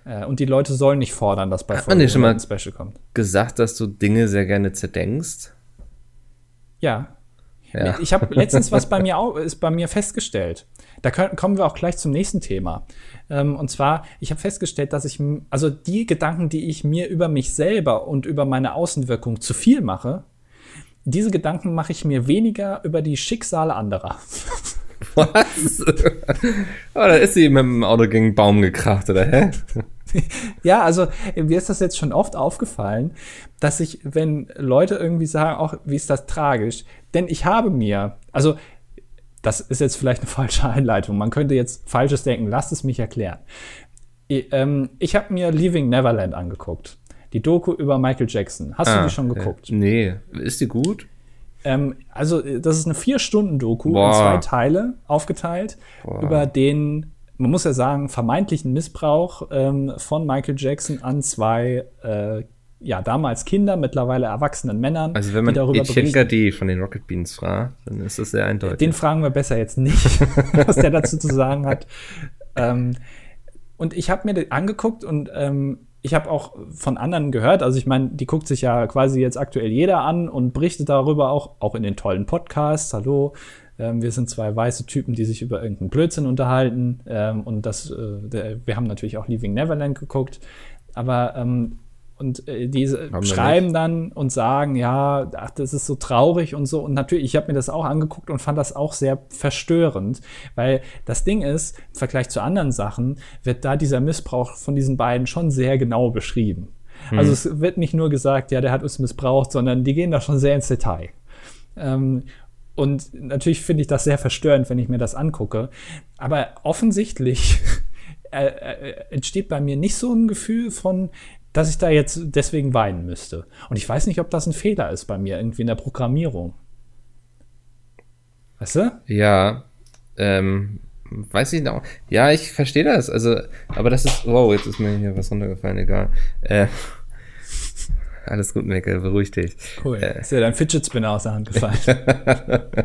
Äh, und die Leute sollen nicht fordern, dass bei Hat man dir schon mal ein Special kommt. gesagt, dass du Dinge sehr gerne zerdenkst? Ja. Ja. Ich habe letztens was bei mir auch, ist bei mir festgestellt. Da können, kommen wir auch gleich zum nächsten Thema. Ähm, und zwar, ich habe festgestellt, dass ich, also die Gedanken, die ich mir über mich selber und über meine Außenwirkung zu viel mache, diese Gedanken mache ich mir weniger über die Schicksale anderer. Was? oh, da ist sie mit dem Auto gegen einen Baum gekracht, oder hä? Ja, also mir ist das jetzt schon oft aufgefallen, dass ich, wenn Leute irgendwie sagen, auch wie ist das tragisch, denn ich habe mir, also das ist jetzt vielleicht eine falsche Einleitung, man könnte jetzt Falsches denken, lasst es mich erklären. Ich, ähm, ich habe mir Leaving Neverland angeguckt, die Doku über Michael Jackson. Hast du die schon geguckt? Äh, nee. Ist die gut? Ähm, also, das ist eine Vier-Stunden-Doku in Boah. zwei Teile aufgeteilt über den, man muss ja sagen, vermeintlichen Missbrauch ähm, von Michael Jackson an zwei, äh, ja, damals Kinder, mittlerweile erwachsenen Männern, Also wenn man die darüber Etienne. Gade von den Rocket Beans fragt, dann ist das sehr eindeutig. Den fragen wir besser jetzt nicht, was der dazu zu sagen hat. Ähm, und ich habe mir das angeguckt und ähm, ich habe auch von anderen gehört, also ich meine, die guckt sich ja quasi jetzt aktuell jeder an und berichtet darüber auch, auch in den tollen Podcasts. Hallo, ähm, wir sind zwei weiße Typen, die sich über irgendeinen Blödsinn unterhalten. Ähm, und das, äh, der, wir haben natürlich auch Leaving Neverland geguckt. Aber ähm, und äh, diese wir schreiben dann und sagen, ja, ach, das ist so traurig und so. Und natürlich, ich habe mir das auch angeguckt und fand das auch sehr verstörend, weil das Ding ist, im Vergleich zu anderen Sachen, wird da dieser Missbrauch von diesen beiden schon sehr genau beschrieben. Also es wird nicht nur gesagt, ja, der hat uns missbraucht, sondern die gehen da schon sehr ins Detail. Ähm, und natürlich finde ich das sehr verstörend, wenn ich mir das angucke. Aber offensichtlich äh, äh, entsteht bei mir nicht so ein Gefühl von, dass ich da jetzt deswegen weinen müsste. Und ich weiß nicht, ob das ein Fehler ist bei mir, irgendwie in der Programmierung. Weißt du? Ja, ähm, weiß ich noch. Ja, ich verstehe das. Also, aber das ist, wow, jetzt ist mir hier was runtergefallen, egal. Äh, alles gut, Mecke, beruhig dich. Cool. ist dir dein Fidget Spinner aus der Hand gefallen?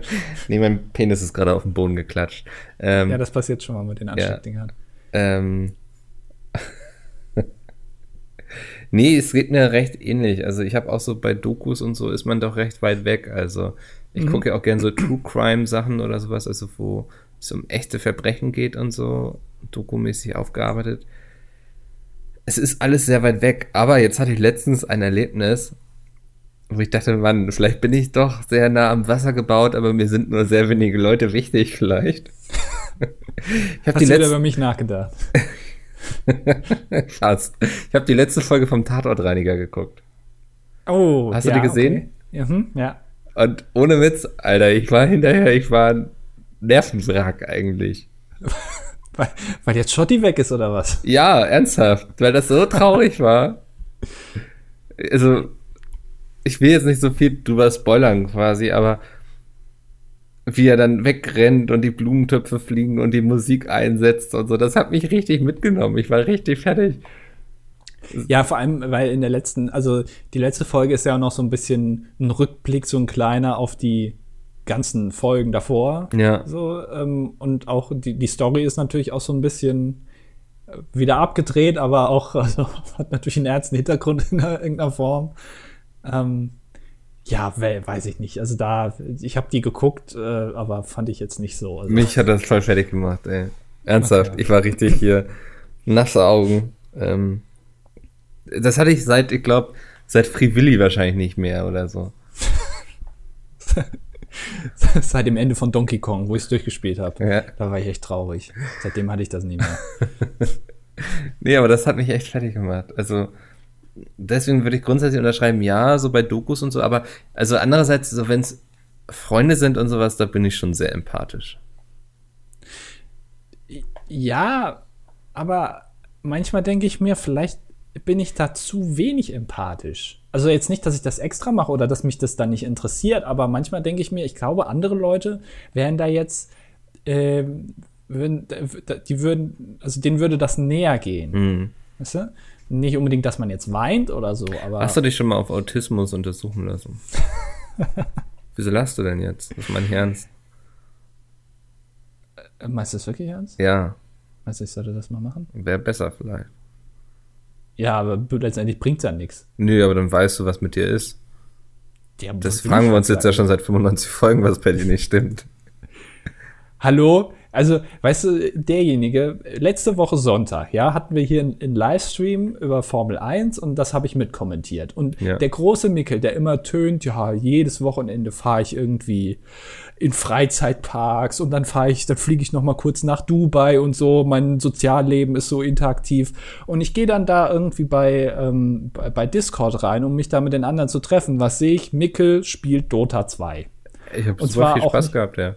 nee, mein Penis ist gerade auf den Boden geklatscht. Ähm, ja, das passiert schon mal mit den Ansteckdingern. Ähm, nee, es geht mir recht ähnlich. Also ich habe auch so bei Dokus und so ist man doch recht weit weg. Also ich gucke ja auch gern so True Crime Sachen oder sowas, also wo es um echte Verbrechen geht und so, dokumäßig aufgearbeitet. Es ist alles sehr weit weg, aber jetzt hatte ich letztens ein Erlebnis, wo ich dachte, Mann, vielleicht bin ich doch sehr nah am Wasser gebaut, aber mir sind nur sehr wenige Leute wichtig vielleicht. Ich habe Hast die du wieder über mich nachgedacht? Fast. Ich habe die letzte Folge vom Tatortreiniger geguckt. Oh, Hast du die gesehen? Okay. Ja, hm, ja. Und ohne Witz, Alter, ich war hinterher, ich war ein Nervenwrack eigentlich. Weil, weil jetzt Schotti weg ist, oder was? Ja, ernsthaft, weil das so traurig war. Also, ich will jetzt nicht so viel drüber spoilern quasi, aber wie er dann wegrennt und die Blumentöpfe fliegen und die Musik einsetzt und so, das hat mich richtig mitgenommen. Ich war richtig fertig. Ja, vor allem, weil in der letzten, also die letzte Folge ist ja auch noch so ein bisschen ein Rückblick, so ein kleiner auf die ganzen Folgen davor. Ja. So, ähm, und auch die, die Story ist natürlich auch so ein bisschen äh, wieder abgedreht, aber auch also, hat natürlich einen ernsten Hintergrund in irgendeiner Form. Ähm, ja, we weiß ich nicht. Also da, ich habe die geguckt, äh, aber fand ich jetzt nicht so. Also, Mich hat das voll fertig gemacht, ey. Ernsthaft, Okay. ich war richtig hier nasse Augen. Ähm, das hatte ich seit, ich glaube, seit Free Willy wahrscheinlich nicht mehr oder so. seit dem Ende von Donkey Kong, wo ich es durchgespielt habe. Ja. Da war ich echt traurig. Seitdem hatte ich das nie mehr. Nee, aber das hat mich echt fertig gemacht. Also, deswegen würde ich grundsätzlich unterschreiben, ja, so bei Dokus und so, aber also andererseits, so wenn es Freunde sind und sowas, da bin ich schon sehr empathisch. Ja, aber manchmal denke ich mir, vielleicht bin ich da zu wenig empathisch. Also jetzt nicht, dass ich das extra mache oder dass mich das dann nicht interessiert, aber manchmal denke ich mir, ich glaube, andere Leute wären da jetzt, ähm, würden, die würden, also denen würde das näher gehen. Mhm. Weißt du? Nicht unbedingt, dass man jetzt weint oder so, aber. Hast du dich schon mal auf Autismus untersuchen lassen? Wieso lachst du denn jetzt? Das ist mein Ernst. Äh, Meinst du das wirklich ernst? Ja, Meinst du, ich sollte das mal machen? wäre besser vielleicht. Ja, aber letztendlich bringt es ja nichts. Nö, aber dann weißt du, was mit dir ist. Ja, das fragen wir uns jetzt ja schon seit 95 Folgen, was bei dir nicht stimmt. Hallo? Also, weißt du, derjenige, letzte Woche Sonntag, ja, hatten wir hier einen Livestream über Formel 1 und das habe ich mitkommentiert. Und ja. der große Mickel, der immer tönt, ja, jedes Wochenende fahre ich irgendwie in Freizeitparks und dann fahre ich, dann fliege ich noch mal kurz nach Dubai und so, mein Sozialleben ist so interaktiv. Und ich gehe dann da irgendwie bei, ähm, bei, bei Discord rein, um mich da mit den anderen zu treffen. Was sehe ich? Mickel spielt Dota 2. Ich habe super viel Spaß gehabt, ja.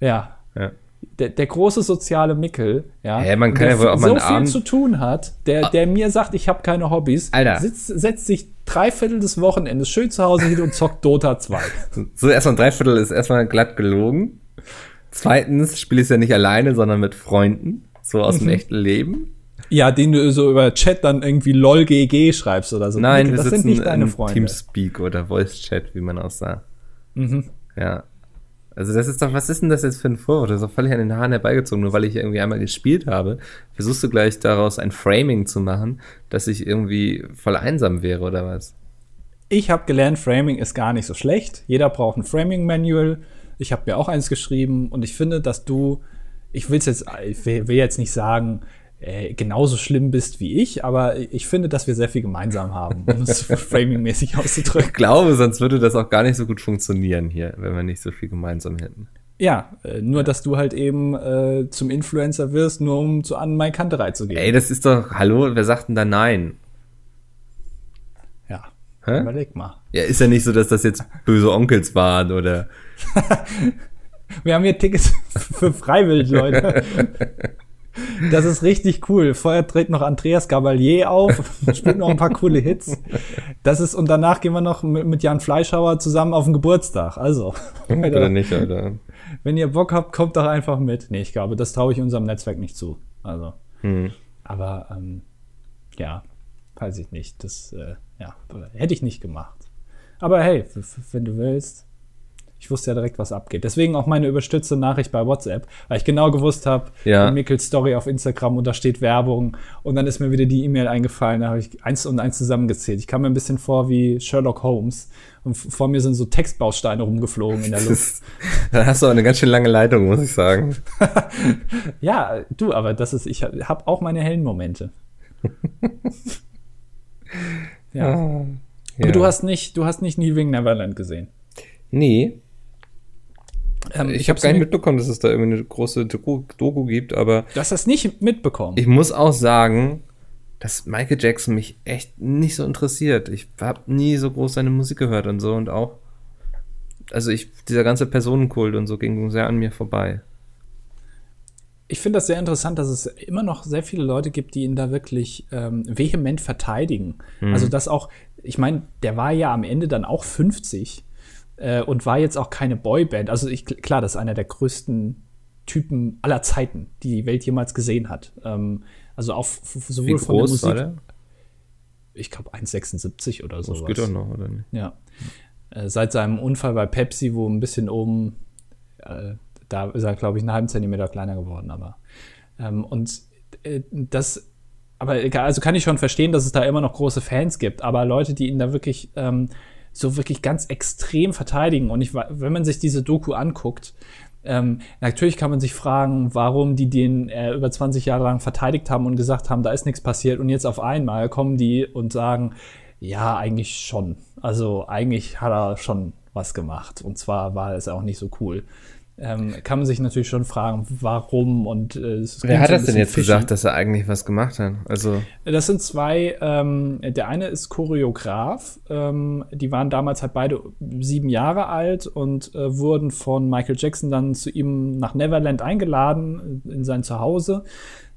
Ja. Ja der, der große soziale Mickel, ja, ja man kann ja wohl auch mal so viel Abend zu tun hat, der, ah. der mir sagt, ich habe keine Hobbys, Alter. Sitzt, setzt sich drei Viertel des Wochenendes schön zu Hause hin und zockt Dota 2. So erstmal ein Dreiviertel ist erstmal glatt gelogen. Zweitens spiele ich es ja nicht alleine, sondern mit Freunden, so aus mhm. dem echten Leben. Ja, den du so über Chat dann irgendwie lol GG schreibst oder so. Nein, das sind nicht deine Freunde. Teamspeak oder Voice Chat, wie man aussah. Mhm. Ja, also das ist doch, was ist denn das jetzt für ein Vorwurf? Das ist doch völlig an den Haaren herbeigezogen, nur weil ich irgendwie einmal gespielt habe. Versuchst du gleich daraus ein Framing zu machen, dass ich irgendwie voll einsam wäre oder was? Ich habe gelernt, Framing ist gar nicht so schlecht. Jeder braucht ein Framing-Manual. Ich habe mir auch eins geschrieben und ich finde, dass du, ich will jetzt, ich will jetzt nicht sagen, äh, genauso schlimm bist wie ich, aber ich finde, dass wir sehr viel gemeinsam haben, um es framingmäßig auszudrücken. Ich glaube, sonst würde das auch gar nicht so gut funktionieren hier, wenn wir nicht so viel gemeinsam hätten. Ja, äh, nur dass du halt eben äh, zum Influencer wirst, nur um zu an Mai Kanterei zu gehen. Ey, das ist doch, hallo, wer sagt denn da nein? Ja, Hä? überleg mal. Ja, ist ja nicht so, dass das jetzt böse Onkels waren oder. wir haben hier Tickets für freiwillig, Leute. Das ist richtig cool. Vorher tritt noch Andreas Gabalier auf, spielt noch ein paar coole Hits. Das ist, und danach gehen wir noch mit Jan Fleischhauer zusammen auf den Geburtstag. Also. Oder nicht, Alter. Wenn ihr Bock habt, kommt doch einfach mit. Nee, ich glaube, das traue ich unserem Netzwerk nicht zu. Also. Hm. Aber, ähm, ja, weiß ich nicht. Das, äh, ja, hätte ich nicht gemacht. Aber hey, wenn du willst, ich wusste ja direkt, was abgeht. Deswegen auch meine überstützte Nachricht bei WhatsApp, weil ich genau gewusst habe, ja. Mickels Story auf Instagram und da steht Werbung und dann ist mir wieder die E-Mail eingefallen, da habe ich eins und eins zusammengezählt. Ich kam mir ein bisschen vor wie Sherlock Holmes und vor mir sind so Textbausteine rumgeflogen in der Luft. da hast du auch eine ganz schön lange Leitung, muss ich sagen. ja, du, aber das ist, ich habe auch meine hellen Momente. ja. Ah, ja. Aber du hast nicht, du hast nicht Leaving Neverland gesehen. Nee, ähm, ich habe gar nicht mitbekommen, dass es da irgendwie eine große Doku gibt, aber. Du hast das nicht mitbekommen. Ich muss auch sagen, dass Michael Jackson mich echt nicht so interessiert. Ich habe nie so groß seine Musik gehört und so und auch. Also ich, dieser ganze Personenkult und so ging sehr an mir vorbei. Ich finde das sehr interessant, dass es immer noch sehr viele Leute gibt, die ihn da wirklich ähm, vehement verteidigen. Mhm. Also das auch, ich meine, der war ja am Ende dann auch 50 äh, und war jetzt auch keine Boyband. Also ich, klar, das ist einer der größten Typen aller Zeiten, die die Welt jemals gesehen hat. Ähm, also auch sowohl Wie von der Musik. War der? Ich glaube 1,76 oder so. Das geht doch noch, oder nicht? Ja. Äh, seit seinem Unfall bei Pepsi, wo ein bisschen oben, äh, da ist er, glaube ich, einen halben Zentimeter kleiner geworden, aber. Ähm, und äh, das aber egal, also kann ich schon verstehen, dass es da immer noch große Fans gibt, aber Leute, die ihn da wirklich ähm, so wirklich ganz extrem verteidigen. Und ich, wenn man sich diese Doku anguckt, ähm, natürlich kann man sich fragen, warum die den äh, über 20 Jahre lang verteidigt haben und gesagt haben, da ist nichts passiert. Und jetzt auf einmal kommen die und sagen, ja, eigentlich schon. Also eigentlich hat er schon was gemacht. Und zwar war es auch nicht so cool ähm, kann man sich natürlich schon fragen, warum und äh, Wer hat das denn jetzt fischen. gesagt, dass er eigentlich was gemacht hat? Also das sind zwei. Ähm, der eine ist Choreograf. Ähm, die waren damals halt beide sieben Jahre alt und äh, wurden von Michael Jackson dann zu ihm nach Neverland eingeladen in sein Zuhause.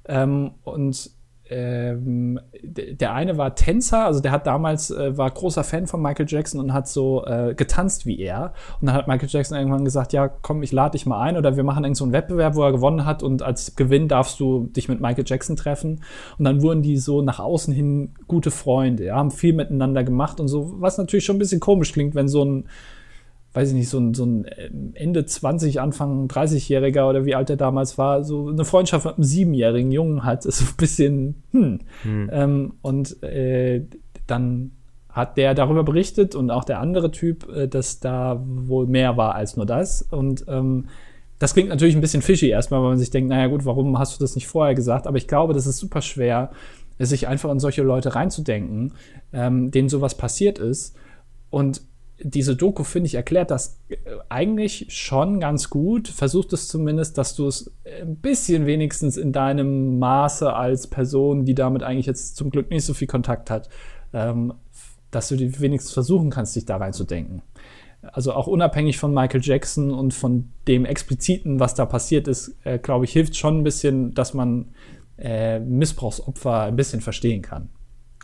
Ähm, und ähm, der eine war Tänzer, also der hat damals, äh, war großer Fan von Michael Jackson und hat so äh, getanzt wie er. Und dann hat Michael Jackson irgendwann gesagt, ja, komm, ich lade dich mal ein oder wir machen irgend so einen Wettbewerb, wo er gewonnen hat und als Gewinn darfst du dich mit Michael Jackson treffen. Und dann wurden die so nach außen hin gute Freunde, ja, haben viel miteinander gemacht und so, was natürlich schon ein bisschen komisch klingt, wenn so ein weiß ich nicht, so ein, so ein ähm, Ende 20, Anfang 30-Jähriger oder wie alt er damals war, so eine Freundschaft mit einem siebenjährigen Jungen hat, ist so ein bisschen, hm. hm. Ähm, und äh, dann hat der darüber berichtet und auch der andere Typ, äh, dass da wohl mehr war als nur das. Und ähm, das klingt natürlich ein bisschen fishy erstmal, weil man sich denkt, naja gut, warum hast du das nicht vorher gesagt? Aber ich glaube, das ist super schwer, sich einfach in solche Leute reinzudenken, ähm, denen sowas passiert ist. Und diese Doku, finde ich, erklärt das äh, eigentlich schon ganz gut. Versucht es zumindest, dass du es ein bisschen wenigstens in deinem Maße als Person, die damit eigentlich jetzt zum Glück nicht so viel Kontakt hat, ähm, dass du wenigstens versuchen kannst, dich da reinzudenken also auch unabhängig von Michael Jackson und von dem Expliziten, was da passiert ist, äh, glaube ich, hilft schon ein bisschen, dass man äh, Missbrauchsopfer ein bisschen verstehen kann.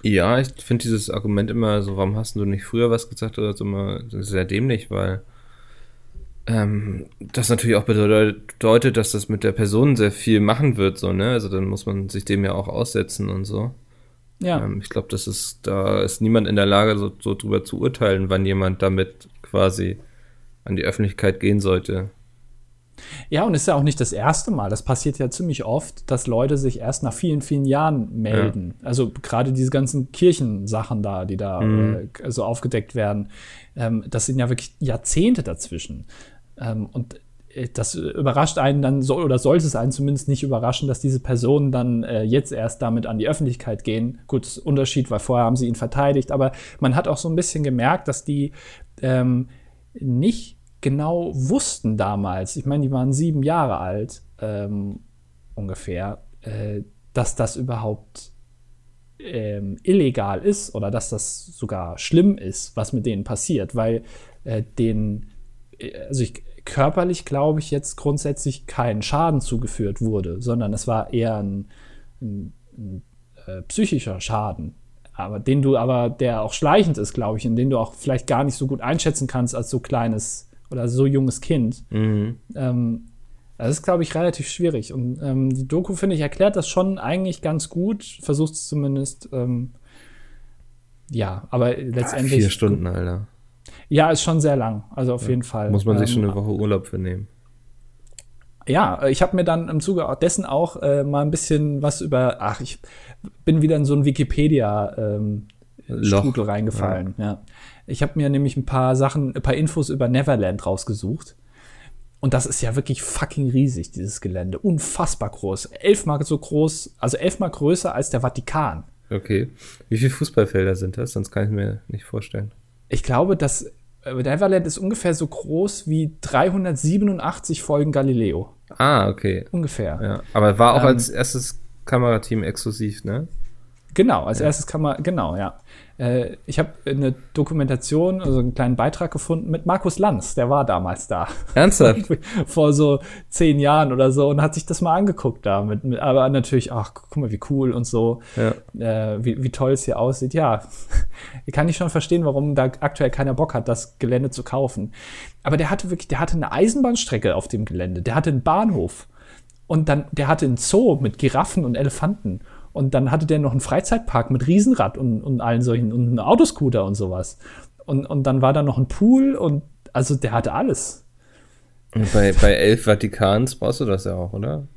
Ja, ich finde dieses Argument immer so, warum hast du nicht früher was gesagt oder so immer sehr dämlich, weil ähm, das natürlich auch bedeutet, dass das mit der Person sehr viel machen wird, so, ne? Also dann muss man sich dem ja auch aussetzen und so. Ja. Ähm, ich glaube, das ist, da ist niemand in der Lage, so, so drüber zu urteilen, wann jemand damit quasi an die Öffentlichkeit gehen sollte. Ja, und ist ja auch nicht das erste Mal. Das passiert ja ziemlich oft, dass Leute sich erst nach vielen, vielen Jahren melden. Ja. Also gerade diese ganzen Kirchensachen da, die da mhm. äh, so aufgedeckt werden, ähm, das sind ja wirklich Jahrzehnte dazwischen. Ähm, und äh, das überrascht einen dann soll oder sollte es einen zumindest nicht überraschen, dass diese Personen dann äh, jetzt erst damit an die Öffentlichkeit gehen. Gut, Unterschied, weil vorher haben sie ihn verteidigt, aber man hat auch so ein bisschen gemerkt, dass die ähm, nicht genau wussten damals, ich meine, die waren sieben Jahre alt ähm, ungefähr, äh, dass das überhaupt ähm, illegal ist oder dass das sogar schlimm ist, was mit denen passiert, weil äh, den, äh, also ich, körperlich glaube ich jetzt grundsätzlich kein Schaden zugeführt wurde, sondern es war eher ein, ein, ein äh, psychischer Schaden, aber den du aber, der auch schleichend ist, glaube ich, und den du auch vielleicht gar nicht so gut einschätzen kannst als so kleines oder so junges Kind. Mhm. Ähm, das ist, glaube ich, relativ schwierig. Und ähm, die Doku, finde ich, erklärt das schon eigentlich ganz gut, versucht es zumindest. Ähm, ja, aber letztendlich. Vier Stunden, Alter. Ja, ist schon sehr lang. Also auf ja. jeden Fall. Muss man sich schon ähm, eine Woche Urlaub für nehmen ja, ich habe mir dann im Zuge dessen auch äh, mal ein bisschen was über, ach, ich bin wieder in so ein Wikipedia ähm, Strudel reingefallen. Ja. ja. Ich habe mir nämlich ein paar Sachen, ein paar Infos über Neverland rausgesucht. Und das ist ja wirklich fucking riesig, dieses Gelände. Unfassbar groß. Elfmal so groß, also elfmal größer als der Vatikan. Okay. Wie viele Fußballfelder sind das? Sonst kann ich mir nicht vorstellen. Ich glaube, dass äh, Neverland ist ungefähr so groß wie 387 Folgen Galileo. Ah, okay. Ungefähr. Ja, aber war auch ähm, als erstes Kamerateam exklusiv, ne? Genau, als ja. erstes kann man, genau, ja. Äh, ich habe eine Dokumentation, also einen kleinen Beitrag gefunden mit Markus Lanz, der war damals da. Ernsthaft? Vor so zehn Jahren oder so und hat sich das mal angeguckt da. Mit, mit, aber natürlich, ach, guck mal, wie cool und so, ja. äh, wie, wie toll es hier aussieht. Ja, kann ich schon verstehen, warum da aktuell keiner Bock hat, das Gelände zu kaufen. Aber der hatte wirklich, der hatte eine Eisenbahnstrecke auf dem Gelände, der hatte einen Bahnhof. Und dann, der hatte einen Zoo mit Giraffen und Elefanten. Und dann hatte der noch einen Freizeitpark mit Riesenrad und, und allen solchen und einen Autoscooter und sowas. Und, und dann war da noch ein Pool und also der hatte alles. Und bei, bei elf Vatikans brauchst du das ja auch, oder?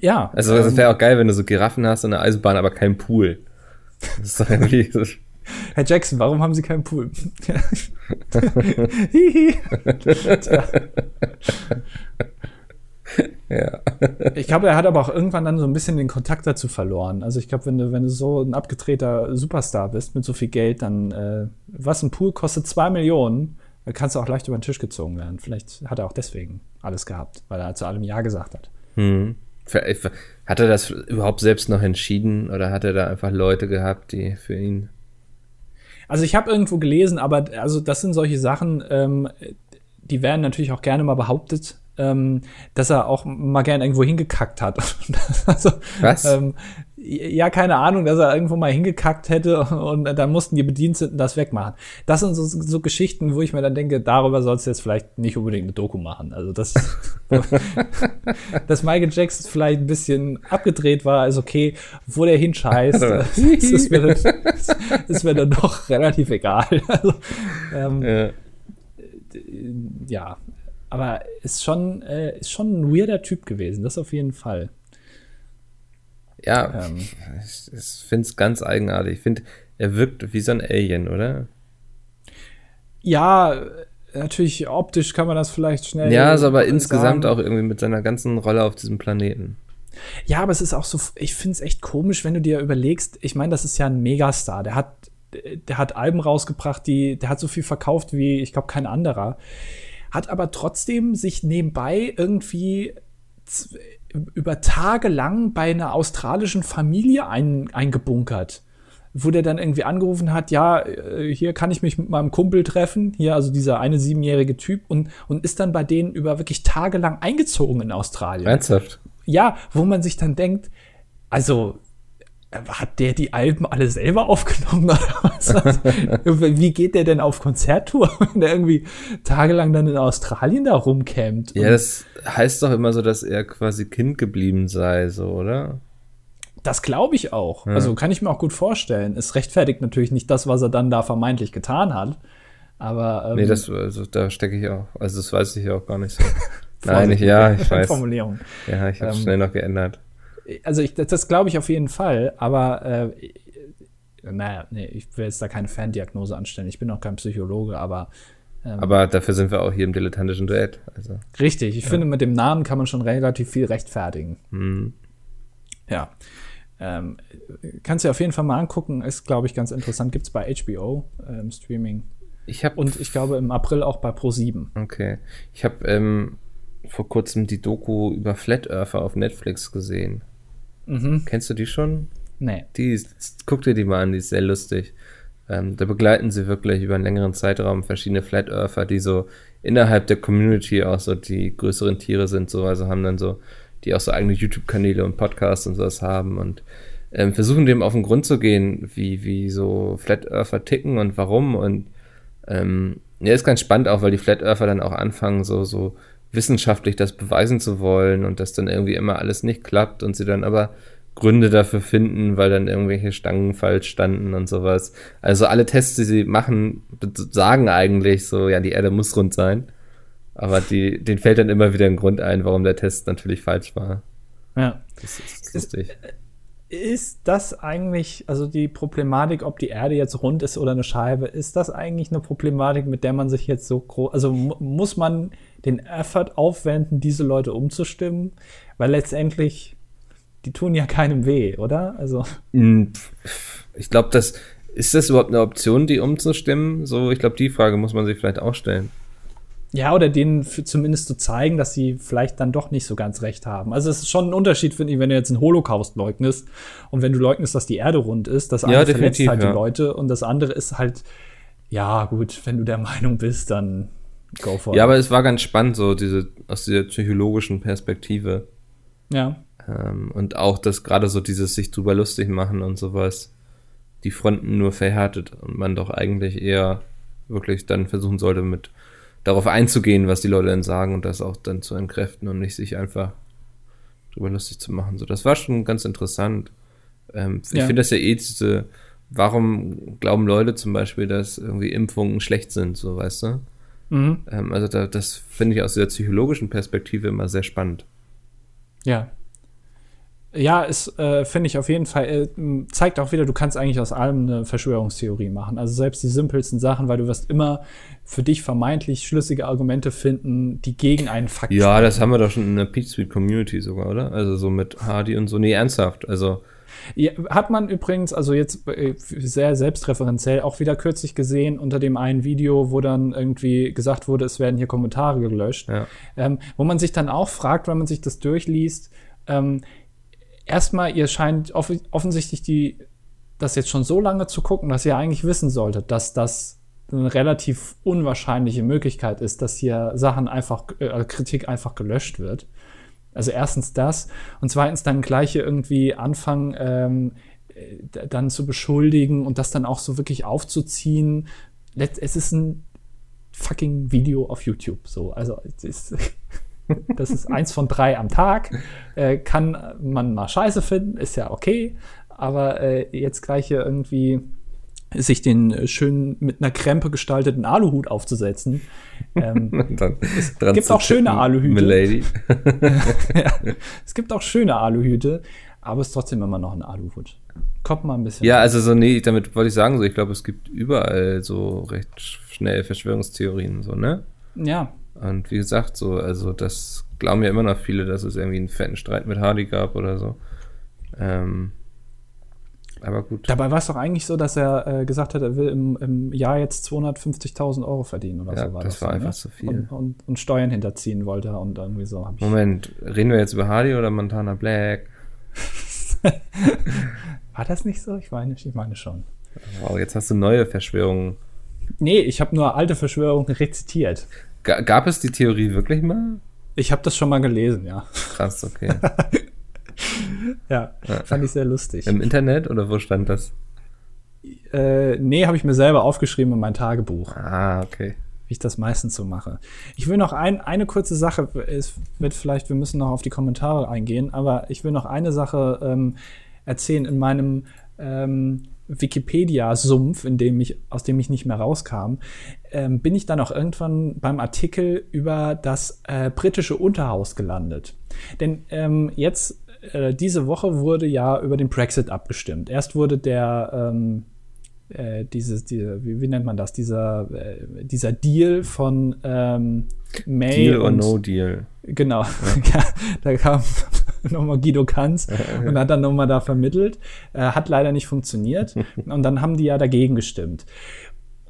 Ja. Also es wäre auch geil, wenn du so Giraffen hast und eine Eisenbahn, aber kein Pool. Das ist doch irgendwie. Herr Jackson, warum haben Sie keinen Pool? Hihi. ja. ich glaube, er hat aber auch irgendwann dann so ein bisschen den Kontakt dazu verloren. Also ich glaube, wenn du, wenn du so ein abgedrehter Superstar bist mit so viel Geld, dann äh, was ein Pool kostet zwei Millionen, dann kannst du auch leicht über den Tisch gezogen werden. Vielleicht hat er auch deswegen alles gehabt, weil er zu allem Ja gesagt hat. Hm. Hat er das überhaupt selbst noch entschieden oder hat er da einfach Leute gehabt, die für ihn also ich habe irgendwo gelesen, aber also das sind solche Sachen, ähm, die werden natürlich auch gerne mal behauptet, ähm, dass er auch mal gern irgendwo hingekackt hat. also, Was? Ähm, ja, keine Ahnung, dass er irgendwo mal hingekackt hätte und dann mussten die Bediensteten das wegmachen. Das sind so, so Geschichten, wo ich mir dann denke, darüber sollst du jetzt vielleicht nicht unbedingt eine Doku machen. Also das, dass Michael Jackson vielleicht ein bisschen abgedreht war, ist okay. Wo der hinscheißt, das ist mir dann, ist mir dann doch relativ egal. Also, ähm, ja. ja, aber ist schon, äh, ist schon ein weirder Typ gewesen, das auf jeden Fall. Ja, ähm. ich, ich finde es ganz eigenartig. Ich finde, er wirkt wie so ein Alien, oder? Ja, natürlich optisch kann man das vielleicht schnell. Ja, also aber sagen. insgesamt auch irgendwie mit seiner ganzen Rolle auf diesem Planeten. Ja, aber es ist auch so, ich finde es echt komisch, wenn du dir überlegst, ich meine, das ist ja ein Megastar, der hat, der hat Alben rausgebracht, die, der hat so viel verkauft wie, ich glaube, kein anderer. Hat aber trotzdem sich nebenbei irgendwie über Tage lang bei einer australischen Familie ein, eingebunkert wo der dann irgendwie angerufen hat, ja, äh, hier kann ich mich mit meinem Kumpel treffen, hier also dieser eine siebenjährige Typ und, und ist dann bei denen über wirklich tagelang eingezogen in Australien. Ernsthaft? Ja, wo man sich dann denkt, also hat der die Alben alle selber aufgenommen oder was? Also, wie geht der denn auf Konzerttour, wenn der irgendwie tagelang dann in Australien da rumcampt? Ja, das heißt doch immer so, dass er quasi Kind geblieben sei, so, oder? Das glaube ich auch. Ja. Also kann ich mir auch gut vorstellen. Es rechtfertigt natürlich nicht das, was er dann da vermeintlich getan hat. Aber. Ähm, nee, das, also, da stecke ich auch. Also, das weiß ich auch gar nicht so. Nein, ich, ja, ich weiß. Formulierung. Ja, ich habe ähm, schnell noch geändert. Also, ich, das, das glaube ich auf jeden Fall. Aber, äh, naja, nee, ich will jetzt da keine Fandiagnose anstellen. Ich bin auch kein Psychologe, aber. Ähm, aber dafür sind wir auch hier im dilettantischen Duett. Also. Richtig, ich ja. finde, mit dem Namen kann man schon relativ viel rechtfertigen. Mhm. Ja. Ähm, kannst du auf jeden Fall mal angucken, ist, glaube ich, ganz interessant. Gibt es bei HBO ähm, Streaming. Ich hab, Und ich glaube im April auch bei Pro7. Okay. Ich habe ähm, vor kurzem die Doku über Flat Earther auf Netflix gesehen. Mhm. Kennst du die schon? Nee. Die ist, guck dir die mal an, die ist sehr lustig. Ähm, da begleiten sie wirklich über einen längeren Zeitraum verschiedene Flat Earther, die so innerhalb der Community auch so die größeren Tiere sind, so, also haben dann so die auch so eigene YouTube-Kanäle und Podcasts und sowas haben und ähm, versuchen dem auf den Grund zu gehen, wie, wie so Flat Earther ticken und warum und ähm, ja, ist ganz spannend auch, weil die Flat Earther dann auch anfangen, so, so wissenschaftlich das beweisen zu wollen und das dann irgendwie immer alles nicht klappt und sie dann aber Gründe dafür finden, weil dann irgendwelche Stangen falsch standen und sowas. Also alle Tests, die sie machen, sagen eigentlich so, ja, die Erde muss rund sein. Aber die, denen fällt dann immer wieder ein Grund ein, warum der Test natürlich falsch war. Ja. Das ist lustig. Ist das eigentlich, also die Problematik, ob die Erde jetzt rund ist oder eine Scheibe, ist das eigentlich eine Problematik, mit der man sich jetzt so groß, also muss man den Effort aufwenden, diese Leute umzustimmen? Weil letztendlich, die tun ja keinem weh, oder? Also. Hm, ich glaube, das, ist das überhaupt eine Option, die umzustimmen? So, ich glaube, die Frage muss man sich vielleicht auch stellen. Ja, oder denen zumindest zu zeigen, dass sie vielleicht dann doch nicht so ganz recht haben. Also es ist schon ein Unterschied, finde ich, wenn du jetzt einen Holocaust leugnest und wenn du leugnest, dass die Erde rund ist, das eine ja, verletzt halt ja. die Leute und das andere ist halt, ja gut, wenn du der Meinung bist, dann go for it. Ja, aber es war ganz spannend, so diese, aus dieser psychologischen Perspektive. Ja. Ähm, und auch das gerade so dieses sich drüber lustig machen und sowas, die Fronten nur verhärtet und man doch eigentlich eher wirklich dann versuchen sollte mit darauf einzugehen, was die Leute dann sagen und das auch dann zu entkräften und nicht sich einfach drüber lustig zu machen. So, das war schon ganz interessant. Ähm, ja. Ich finde das ja eh diese, warum glauben Leute zum Beispiel, dass irgendwie Impfungen schlecht sind, so weißt du? Mhm. Ähm, also da, das finde ich aus der psychologischen Perspektive immer sehr spannend. Ja, ja, es äh, finde ich auf jeden Fall, äh, zeigt auch wieder, du kannst eigentlich aus allem eine Verschwörungstheorie machen. Also selbst die simpelsten Sachen, weil du wirst immer für dich vermeintlich schlüssige Argumente finden, die gegen einen Fakt Ja, sprechen. das haben wir doch schon in der Peach Suite Community sogar, oder? Also so mit Hardy und so. Nee, ernsthaft. Also. Ja, hat man übrigens, also jetzt äh, sehr selbstreferenziell, auch wieder kürzlich gesehen unter dem einen Video, wo dann irgendwie gesagt wurde, es werden hier Kommentare gelöscht. Ja. Ähm, wo man sich dann auch fragt, wenn man sich das durchliest, ähm, erstmal, ihr scheint off offensichtlich die, das jetzt schon so lange zu gucken, dass ihr eigentlich wissen solltet, dass das eine relativ unwahrscheinliche Möglichkeit ist, dass hier Sachen einfach, äh, Kritik einfach gelöscht wird. Also erstens das und zweitens dann gleich irgendwie anfangen, ähm, äh, dann zu beschuldigen und das dann auch so wirklich aufzuziehen. Es ist ein fucking Video auf YouTube, so. Also, es ist Das ist eins von drei am Tag. Äh, kann man mal scheiße finden, ist ja okay. Aber äh, jetzt gleich hier irgendwie sich den schön mit einer Krempe gestalteten Aluhut aufzusetzen. Ähm, es gibt auch schöne Aluhüte. ja, es gibt auch schöne Aluhüte, aber es ist trotzdem immer noch ein Aluhut. Kommt mal ein bisschen. Ja, also so, nee, damit wollte ich sagen, so, ich glaube, es gibt überall so recht schnell Verschwörungstheorien, so, ne? Ja. Und wie gesagt, so, also das glauben ja immer noch viele, dass es irgendwie einen fetten Streit mit Hardy gab oder so. Ähm, aber gut. Dabei war es doch eigentlich so, dass er äh, gesagt hat, er will im, im Jahr jetzt 250.000 Euro verdienen oder Ja, so war das das. war so, einfach ne? zu viel. Und, und, und Steuern hinterziehen wollte und irgendwie so. Hab ich, Moment, reden wir jetzt über Hardy oder Montana Black? war das nicht so? Ich meine, ich meine schon. Wow, jetzt hast du neue Verschwörungen. Nee, ich habe nur alte Verschwörungen rezitiert. Ga gab es die Theorie wirklich mal? Ich habe das schon mal gelesen, ja. Krass, okay. Ja, fand ich sehr lustig. Im Internet oder wo stand das? Äh, nee, habe ich mir selber aufgeschrieben in mein Tagebuch, Ah, okay. wie ich das meistens so mache. Ich will noch ein, eine kurze Sache, es wird vielleicht, wir müssen noch auf die Kommentare eingehen, aber ich will noch eine Sache ähm, erzählen in meinem ähm, Wikipedia-Sumpf, in dem ich, aus dem ich nicht mehr rauskam, ähm, bin ich dann auch irgendwann beim Artikel über das äh, britische Unterhaus gelandet. Denn ähm, jetzt, äh, diese Woche wurde ja über den Brexit abgestimmt. Erst wurde der, ähm, äh, dieses, die, wie, wie nennt man das, dieser, äh, dieser Deal von ähm, May Deal or und no deal. Genau, ja. da kam nochmal Guido Kanz und hat dann nochmal da vermittelt. Äh, hat leider nicht funktioniert. Und dann haben die ja dagegen gestimmt.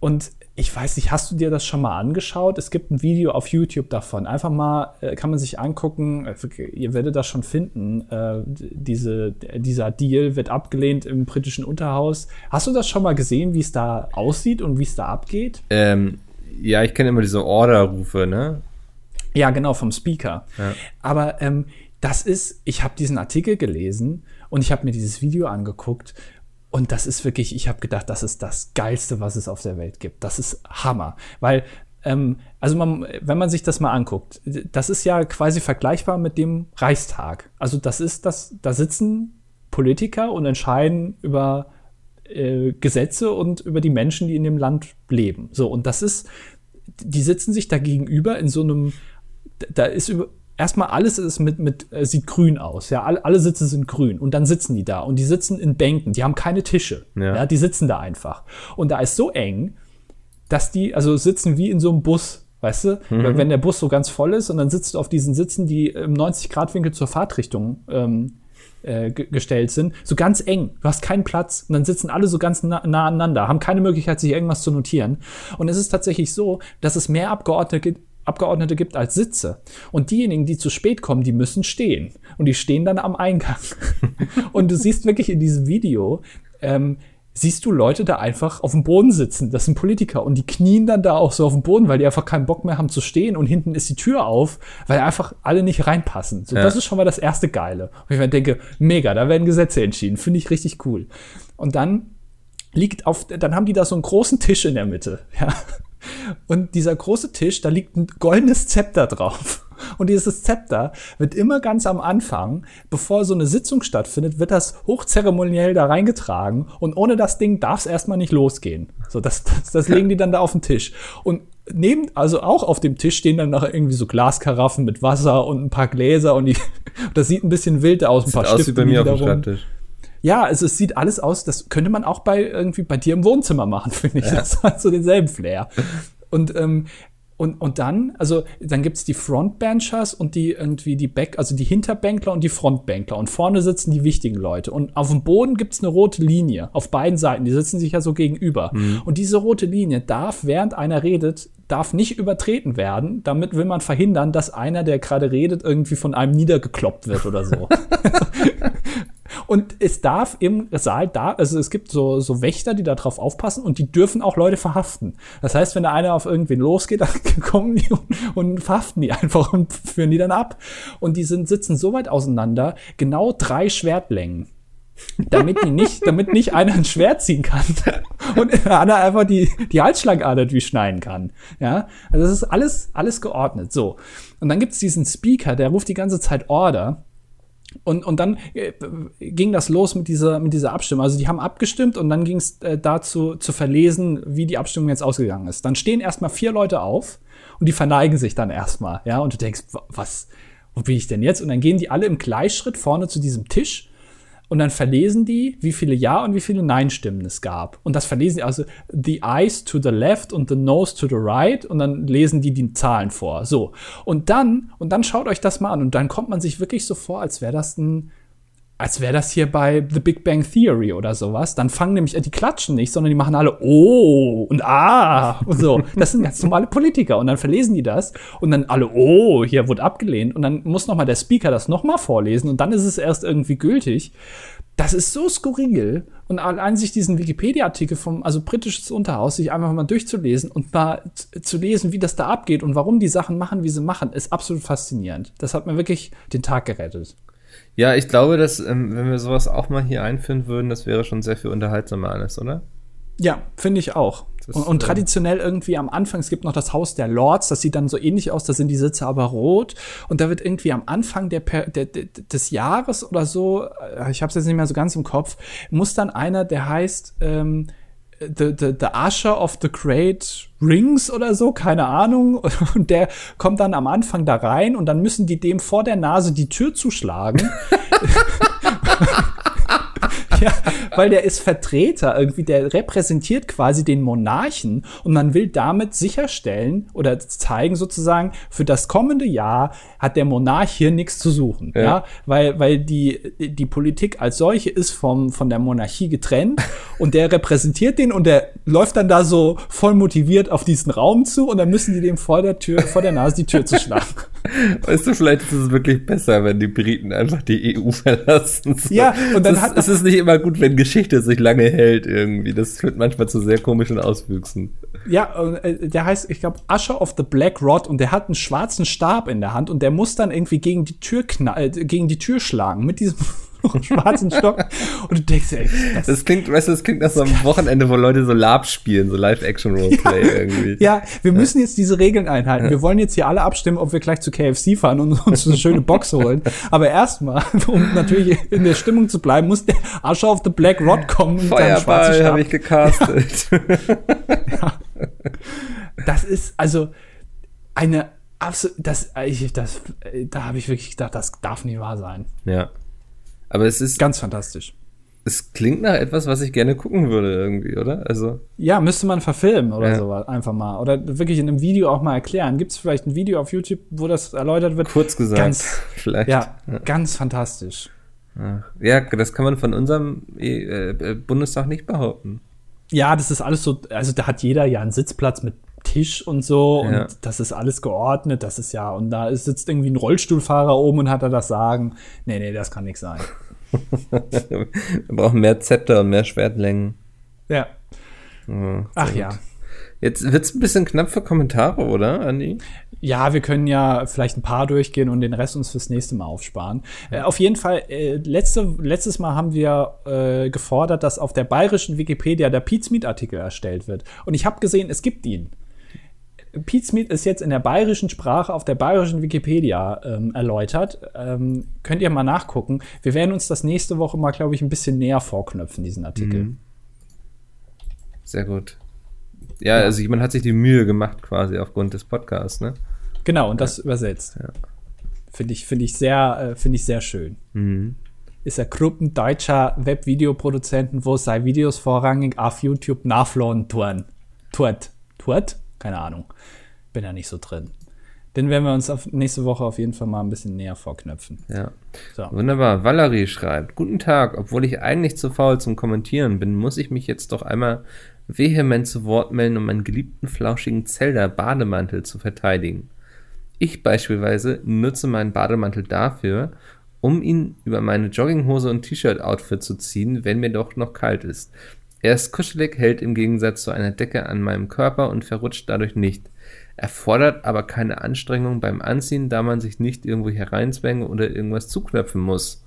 Und ich weiß nicht, hast du dir das schon mal angeschaut? Es gibt ein Video auf YouTube davon. Einfach mal, äh, kann man sich angucken, äh, ihr werdet das schon finden. Äh, diese, dieser Deal wird abgelehnt im britischen Unterhaus. Hast du das schon mal gesehen, wie es da aussieht und wie es da abgeht? Ähm, ja, ich kenne immer diese Order-Rufe, ne? Ja, genau, vom Speaker. Ja. Aber ähm, das ist, ich habe diesen Artikel gelesen und ich habe mir dieses Video angeguckt und das ist wirklich, ich habe gedacht, das ist das Geilste, was es auf der Welt gibt. Das ist Hammer. Weil, ähm, also man, wenn man sich das mal anguckt, das ist ja quasi vergleichbar mit dem Reichstag. Also das ist das, da sitzen Politiker und entscheiden über äh, Gesetze und über die Menschen, die in dem Land leben. So, und das ist, die sitzen sich da gegenüber in so einem, da ist über, erstmal alles ist mit, mit äh, sieht grün aus. Ja, alle, alle Sitze sind grün und dann sitzen die da und die sitzen in Bänken, die haben keine Tische. Ja. Ja. die sitzen da einfach. Und da ist so eng, dass die, also sitzen wie in so einem Bus. Weißt du, wenn der Bus so ganz voll ist und dann sitzt du auf diesen Sitzen, die im 90-Grad-Winkel zur Fahrtrichtung ähm, äh, ge- gestellt sind, so ganz eng. Du hast keinen Platz und dann sitzen alle so ganz nah, nah aneinander, haben keine Möglichkeit, sich irgendwas zu notieren. Und es ist tatsächlich so, dass es mehr Abgeordnete gibt, Abgeordnete gibt als Sitze. Und diejenigen, die zu spät kommen, die müssen stehen. Und die stehen dann am Eingang. und du siehst wirklich in diesem Video, ähm, siehst du Leute da einfach auf dem Boden sitzen. Das sind Politiker. Und die knien dann da auch so auf dem Boden, weil die einfach keinen Bock mehr haben zu stehen. Und hinten ist die Tür auf, weil einfach alle nicht reinpassen. So, Ja. Das ist schon mal das erste Geile. Und ich mir denke, mega, da werden Gesetze entschieden. Finde ich richtig cool. Und dann liegt auf, dann haben die da so einen großen Tisch in der Mitte, ja. Und dieser große Tisch, da liegt ein goldenes Zepter drauf. Und dieses Zepter wird immer ganz am Anfang, bevor so eine Sitzung stattfindet, wird das hochzeremoniell da reingetragen. Und ohne das Ding darf es erstmal nicht losgehen. So, das, das, das legen die dann da auf den Tisch. Und neben, also auch auf dem Tisch stehen dann noch irgendwie so Glaskaraffen mit Wasser und ein paar Gläser und die, das sieht ein bisschen wild aus, ein Sieht paar aus wie Stifte bei mir auf dem. Schreibtisch. Ja, also es sieht alles aus, das könnte man auch bei irgendwie bei dir im Wohnzimmer machen, finde ich. Das hat so denselben Flair. Und, ähm, und, und dann, also dann gibt's die Frontbenchers und die irgendwie die Back, also die Hinterbänkler und die Frontbänkler. Und vorne sitzen die wichtigen Leute. Und auf dem Boden gibt's eine rote Linie auf beiden Seiten. Die sitzen sich ja so gegenüber. Und diese rote Linie darf, während einer redet, darf nicht übertreten werden. Damit will man verhindern, dass einer, der gerade redet, irgendwie von einem niedergekloppt wird oder so. Und es darf im Saal da, also es gibt so, so Wächter, die da drauf aufpassen und die dürfen auch Leute verhaften. Das heißt, wenn da einer auf irgendwen losgeht, dann kommen die und, und verhaften die einfach und führen die dann ab. Und die sind, sitzen so weit auseinander, genau drei Schwertlängen. damit die nicht, damit nicht einer ein Schwert ziehen kann und der andere einfach die, die Halsschlagader durchschneiden kann. Ja, also das ist alles, alles geordnet. So. Und dann gibt's diesen Speaker, der ruft die ganze Zeit Order. Und, und dann äh, ging das los mit dieser, mit dieser Abstimmung. Also die haben abgestimmt und dann ging es äh, dazu zu verlesen, wie die Abstimmung jetzt ausgegangen ist. Dann stehen erstmal vier Leute auf und die verneigen sich dann erstmal, ja, und du denkst, wa- was, wo bin ich denn jetzt? Und dann gehen die alle im Gleichschritt vorne zu diesem Tisch und dann verlesen die, wie viele Ja und wie viele Nein-Stimmen es gab. Und das verlesen sie also the eyes to the left und the nose to the right und dann lesen die die Zahlen vor. So. Und dann, und dann schaut euch das mal an und dann kommt man sich wirklich so vor, als wäre das ein, als wäre das hier bei The Big Bang Theory oder sowas. Dann fangen nämlich, die klatschen nicht, sondern die machen alle Oh und Ah und so. Das sind ganz normale Politiker. Und dann verlesen die das und dann alle Oh, hier wurde abgelehnt. Und dann muss noch mal der Speaker das noch mal vorlesen und dann ist es erst irgendwie gültig. Das ist so skurril. Und allein sich diesen Wikipedia-Artikel vom, also britisches Unterhaus, sich einfach mal durchzulesen und mal zu lesen, wie das da abgeht und warum die Sachen machen, wie sie machen, ist absolut faszinierend. Das hat mir wirklich den Tag gerettet. Ja, ich glaube, dass, ähm, wenn wir sowas auch mal hier einführen würden, das wäre schon sehr viel unterhaltsamer alles, oder? Ja, finde ich auch. Das, und, und äh, traditionell irgendwie am Anfang, es gibt noch das Haus der Lords, das sieht dann so ähnlich aus, da sind die Sitze aber rot. Und da wird irgendwie am Anfang der, der, des Jahres oder so, äh, ich habe es jetzt nicht mehr so ganz im Kopf, muss dann einer, der heißt ähm, the, the, the Usher of the Great Rings oder so, keine Ahnung. Und der kommt dann am Anfang da rein und dann müssen die dem vor der Nase die Tür zuschlagen. Ja, weil der ist Vertreter irgendwie, der repräsentiert quasi den Monarchen und man will damit sicherstellen oder zeigen sozusagen, für das kommende Jahr hat der Monarch hier nichts zu suchen. Ja, Ja. weil, weil die, die Politik als solche ist vom, von der Monarchie getrennt und der repräsentiert den und der läuft dann da so voll motiviert auf diesen Raum zu und dann müssen die dem vor der Tür, vor der Nase die Tür zu schlagen. Weißt du, vielleicht ist es wirklich besser, wenn die Briten einfach die EU verlassen. So. Ja, und dann es, hat- es ist nicht immer gut, wenn Geschichte sich lange hält irgendwie. Das führt manchmal zu sehr komischen Auswüchsen. Ja, äh, der heißt, ich glaube, Usher of the Black Rod und der hat einen schwarzen Stab in der Hand und der muss dann irgendwie gegen die Tür knall, äh, gegen die Tür schlagen mit diesem schwarzen Stock. Und du denkst, ey, das, Das klingt, weißt du, das klingt nach so einem Wochenende, wo Leute so Lab spielen, so Live-Action-Roleplay irgendwie. ja, wir müssen jetzt diese Regeln einhalten. Wir wollen jetzt hier alle abstimmen, ob wir gleich zu KFC fahren und uns eine schöne Box holen. Aber erstmal, um natürlich in der Stimmung zu bleiben, muss der Usher of the Black Rod kommen und Feuerball habe ich gecastet. Das ist also eine absolut, das, ich, das, da habe ich wirklich gedacht, das darf nicht wahr sein. Ja. Aber es ist, Ganz fantastisch. es klingt nach etwas, was ich gerne gucken würde irgendwie, oder? Also, Ja, müsste man verfilmen oder Ja. so einfach mal. Oder wirklich in einem Video auch mal erklären. Gibt es vielleicht ein Video auf YouTube, wo das erläutert wird? kurz gesagt, Ganz, vielleicht. ja, ganz fantastisch. Ja, das kann man von unserem äh, äh, Bundestag nicht behaupten. Ja, das ist alles so, also da hat jeder ja einen Sitzplatz mit Tisch und so Ja. und das ist alles geordnet, das ist ja, und da sitzt irgendwie ein Rollstuhlfahrer oben und hat er das Sagen. Nee, nee, das kann nicht sein. Wir brauchen mehr Zepter und mehr Schwertlängen. Ja. Ja, Ach sehr ja. gut. Jetzt wird's ein bisschen knapp für Kommentare, oder, Andi? Ja, wir können ja vielleicht ein paar durchgehen und den Rest uns fürs nächste Mal aufsparen. Äh, auf jeden Fall, äh, letzte, letztes Mal haben wir äh, gefordert, dass auf der bayerischen Wikipedia der Pizmeet-Artikel erstellt wird. Und ich habe gesehen, es gibt ihn. Pizmeet ist jetzt in der bayerischen Sprache auf der bayerischen Wikipedia ähm, erläutert. Ähm, könnt ihr mal nachgucken. Wir werden uns das nächste Woche mal, glaube ich, ein bisschen näher vorknöpfen, diesen Artikel. Sehr gut. Ja, also jemand hat sich die Mühe gemacht, quasi aufgrund des Podcasts, ne? Genau, und das übersetzt. Finde ich, finde ich sehr, äh, finde ich sehr schön. Mhm. Ist ein Gruppen deutscher Webvideoproduzenten, wo sei Videos vorrangig auf YouTube nachflauen tun. Tut. Tut? Keine Ahnung. Bin da nicht so drin. Den werden wir uns nächste Woche auf jeden Fall mal ein bisschen näher vorknöpfen. Ja. So. Wunderbar. Valerie schreibt: Guten Tag. Obwohl ich eigentlich zu faul zum Kommentieren bin, muss ich mich jetzt doch einmal vehement zu Wort melden, um meinen geliebten flauschigen Zelda-Bademantel zu verteidigen. Ich beispielsweise nutze meinen Bademantel dafür, um ihn über meine Jogginghose und T-Shirt-Outfit zu ziehen, wenn mir doch noch kalt ist. Er ist kuschelig, hält im Gegensatz zu einer Decke an meinem Körper und verrutscht dadurch nicht. Erfordert aber keine Anstrengung beim Anziehen, da man sich nicht irgendwo hereinzwängen oder irgendwas zuknöpfen muss.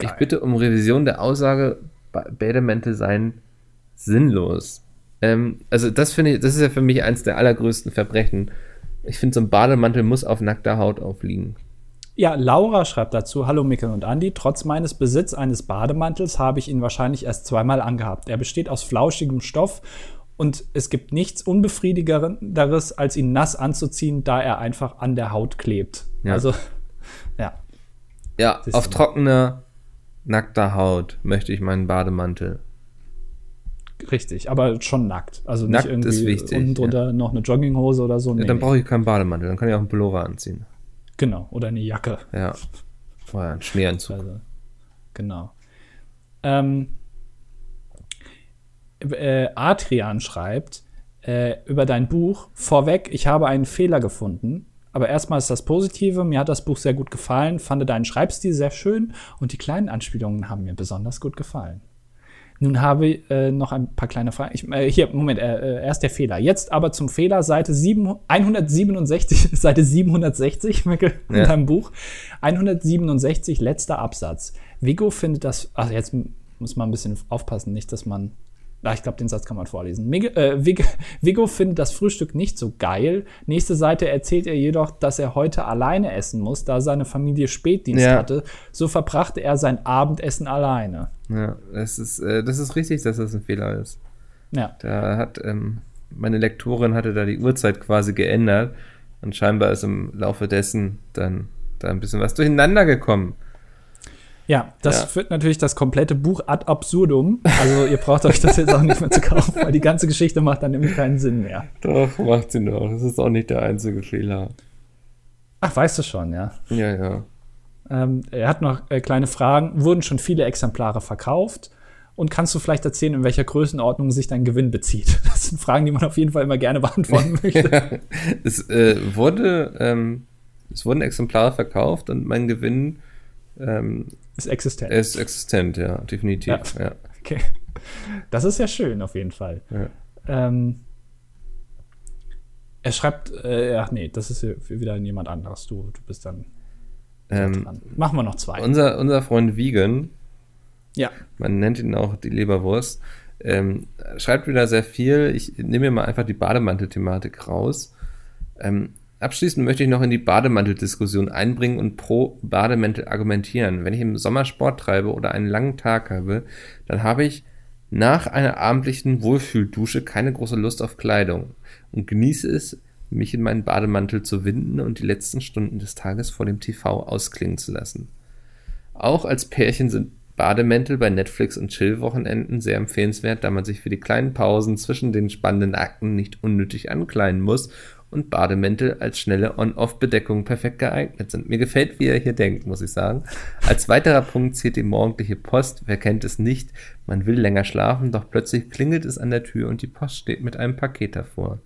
Ich Geil. bitte um Revision der Aussage, Ba- Bädemäntel seien sinnlos. Ähm, also das finde ich, das ist ja für mich eins der allergrößten Verbrechen. Ich finde, so ein Bademantel muss auf nackter Haut aufliegen. Ja, Laura schreibt dazu, hallo Mikkel und Andi, trotz meines Besitz eines Bademantels habe ich ihn wahrscheinlich erst zweimal angehabt. Er besteht aus flauschigem Stoff und es gibt nichts Unbefriedigenderes, als ihn nass anzuziehen, da er einfach an der Haut klebt. Ja. Also, ja. Ja, Das auf trockener nackter Haut möchte ich meinen Bademantel. Richtig, aber schon nackt. Also nicht Nackt irgendwie ist wichtig, unten drunter noch eine Jogginghose oder so. Ja, Nee, dann brauche ich keinen Bademantel, dann kann ich auch einen Pullover anziehen. Genau, oder eine Jacke. Ja. Oder einen Schmieranzug. Also, genau. Ähm, äh, Adrian schreibt äh, über dein Buch vorweg, ich habe einen Fehler gefunden. Aber erstmal ist das Positive, mir hat das Buch sehr gut gefallen, fand deinen Schreibstil sehr schön und die kleinen Anspielungen haben mir besonders gut gefallen. Nun habe ich äh, noch ein paar kleine Fragen. Ich, äh, hier, Moment, äh, äh, erst der Fehler. Jetzt aber zum Fehler, Seite 7, 167, Seite 760, Mickel, in Ja. deinem Buch. 167, letzter Absatz. Vigo findet das, ach, jetzt muss man ein bisschen aufpassen, nicht, dass man, ah, ich glaube, den Satz kann man vorlesen. Mig, äh, Vig, Vigo findet das Frühstück nicht so geil. Nächste Seite erzählt er jedoch, dass er heute alleine essen muss, da seine Familie Spätdienst Ja. hatte. So verbrachte er sein Abendessen alleine. Ja, das ist, äh, das ist richtig, dass das ein Fehler ist. Ja. Da hat ähm, meine Lektorin hatte da die Uhrzeit quasi geändert und scheinbar ist im Laufe dessen dann da ein bisschen was durcheinander gekommen. Ja, das Ja. führt natürlich das komplette Buch ad absurdum. Also ihr braucht euch das jetzt auch nicht mehr zu kaufen, weil die ganze Geschichte macht dann nämlich keinen Sinn mehr. Doch, macht sie noch. Das ist auch nicht der einzige Fehler. Ach, weißt du schon, ja. Ja, ja. Ähm, er hat noch äh, kleine Fragen. Wurden schon viele Exemplare verkauft? Und kannst du vielleicht erzählen, in welcher Größenordnung sich dein Gewinn bezieht? Das sind Fragen, die man auf jeden Fall immer gerne beantworten möchte. es äh, wurde, ähm, es wurden Exemplare verkauft und mein Gewinn ähm, Ist existent. ist existent, ja, definitiv. Ja. Ja. Okay. Das ist ja schön, auf jeden Fall. Ja. Ähm, er schreibt, äh, ach nee, das ist wieder jemand anderes. Du, du bist dann Ähm, dran. Machen wir noch zwei. unser, unser Freund Vegan, ja. man nennt ihn auch die Leberwurst, ähm, schreibt wieder sehr viel. Ich nehme mir mal einfach die Bademantel-Thematik raus. Ähm, abschließend möchte ich noch in die Bademanteldiskussion einbringen und pro Bademantel argumentieren. Wenn ich im Sommer Sport treibe oder einen langen Tag habe, dann habe ich nach einer abendlichen Wohlfühldusche keine große Lust auf Kleidung und genieße es, mich in meinen Bademantel zu winden und die letzten Stunden des Tages vor dem TV ausklingen zu lassen. Auch als Pärchen sind Bademäntel bei Netflix und Chill-Wochenenden sehr empfehlenswert, da man sich für die kleinen Pausen zwischen den spannenden Akten nicht unnötig ankleiden muss und Bademäntel als schnelle On-Off-Bedeckung perfekt geeignet sind. Mir gefällt, wie er hier denkt, muss ich sagen. Als weiterer Punkt zählt die morgendliche Post. Wer kennt es nicht? Man will länger schlafen, doch plötzlich klingelt es an der Tür und die Post steht mit einem Paket davor.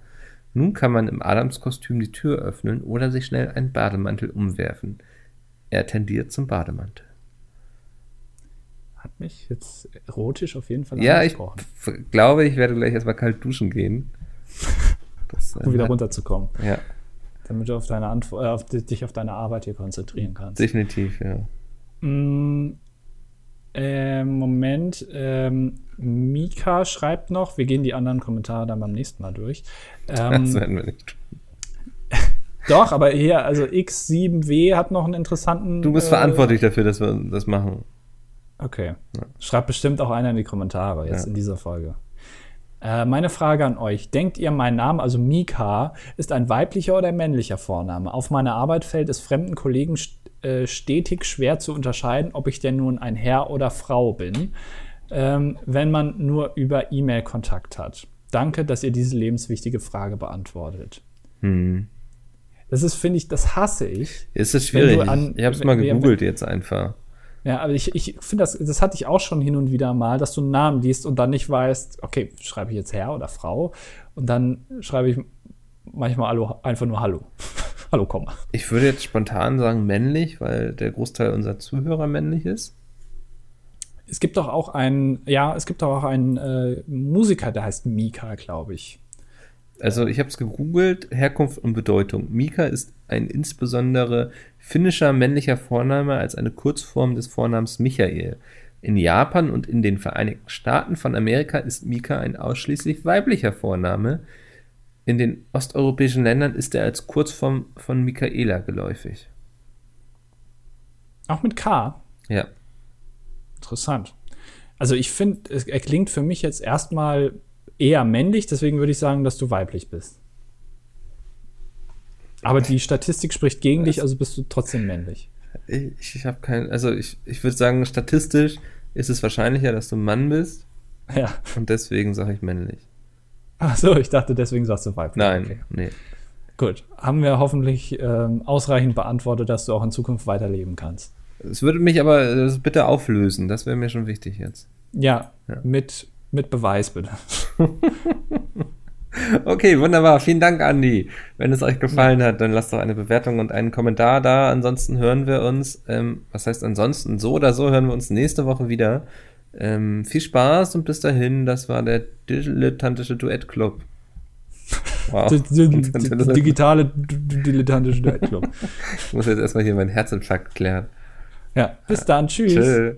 Nun kann man im Adamskostüm die Tür öffnen oder sich schnell einen Bademantel umwerfen. Er tendiert zum Bademantel. Hat mich jetzt erotisch auf jeden Fall Ja, ich glaube, ich werde gleich erstmal kalt duschen gehen. Das, um wieder runterzukommen, Ja, damit du auf deine Antwo äh, auf di- dich auf deine Arbeit hier konzentrieren kannst. definitiv, ja. Mm, äh, Moment, ähm, Mika schreibt noch, wir gehen die anderen Kommentare dann beim nächsten Mal durch. Ähm, Das werden wir nicht doch, aber hier, also X7W hat noch einen interessanten. Du bist äh, verantwortlich dafür, dass wir das machen. Okay. Schreibt bestimmt auch einer in die Kommentare jetzt Ja. in dieser Folge. Äh, meine Frage an euch. Denkt ihr, mein Name, also Mika, ist ein weiblicher oder männlicher Vorname? Auf meiner Arbeit fällt es fremden Kollegen st äh, stetig schwer zu unterscheiden, ob ich denn nun ein Herr oder Frau bin, ähm, wenn man nur über E-Mail Kontakt hat. Danke, dass ihr diese lebenswichtige Frage beantwortet. Hm. Das ist, finde ich, das hasse ich. Ist es du schwierig? an- ich habe es mal gegoogelt jetzt einfach. Ja, aber ich, ich finde das, das hatte ich auch schon hin und wieder mal, dass du einen Namen liest und dann nicht weißt, okay, schreibe ich jetzt Herr oder Frau? Und dann schreibe ich manchmal Hallo, einfach nur Hallo. Hallo, Komma. Ich würde jetzt spontan sagen männlich, weil der Großteil unserer Zuhörer männlich ist. Es gibt doch auch einen, ja, es gibt doch auch einen äh, Musiker, der heißt Mika, glaube ich. Also ich habe es gegoogelt, Herkunft und Bedeutung. Mika ist ein insbesondere finnischer männlicher Vorname als eine Kurzform des Vornamens Michael. In Japan und in den Vereinigten Staaten von Amerika ist Mika ein ausschließlich weiblicher Vorname. In den osteuropäischen Ländern ist er als Kurzform von Michaela geläufig. Auch mit K. Ja. Interessant. Also ich finde, es- er klingt für mich jetzt erstmal eher männlich, deswegen würde ich sagen, dass du weiblich bist. Aber die Statistik spricht gegen dich, also bist du trotzdem männlich. Ich, ich habe kein, also ich, ich würde sagen, statistisch ist es wahrscheinlicher, dass du Mann bist. Ja. Und deswegen sage ich männlich. Ach so, ich dachte, deswegen sagst du weiblich. Nein, Okay. nee. Gut. Haben wir hoffentlich ähm, ausreichend beantwortet, dass du auch in Zukunft weiterleben kannst. Es würde mich aber äh, bitte auflösen. Das wäre mir schon wichtig jetzt. Ja, Ja. Mit, mit Beweis bitte. Okay, wunderbar. Vielen Dank, Andi. Wenn es euch gefallen hat, dann lasst doch eine Bewertung und einen Kommentar da. Ansonsten hören wir uns, ähm, was heißt ansonsten, so oder so hören wir uns nächste Woche wieder. Ähm, viel Spaß und bis dahin, das war der dilettantische Duettclub. Wow. Digitale dilettantische Duettclub. Ich muss jetzt erstmal hier meinen Herzinfarkt klären. Ja, bis dann. Tschüss. Tschüss.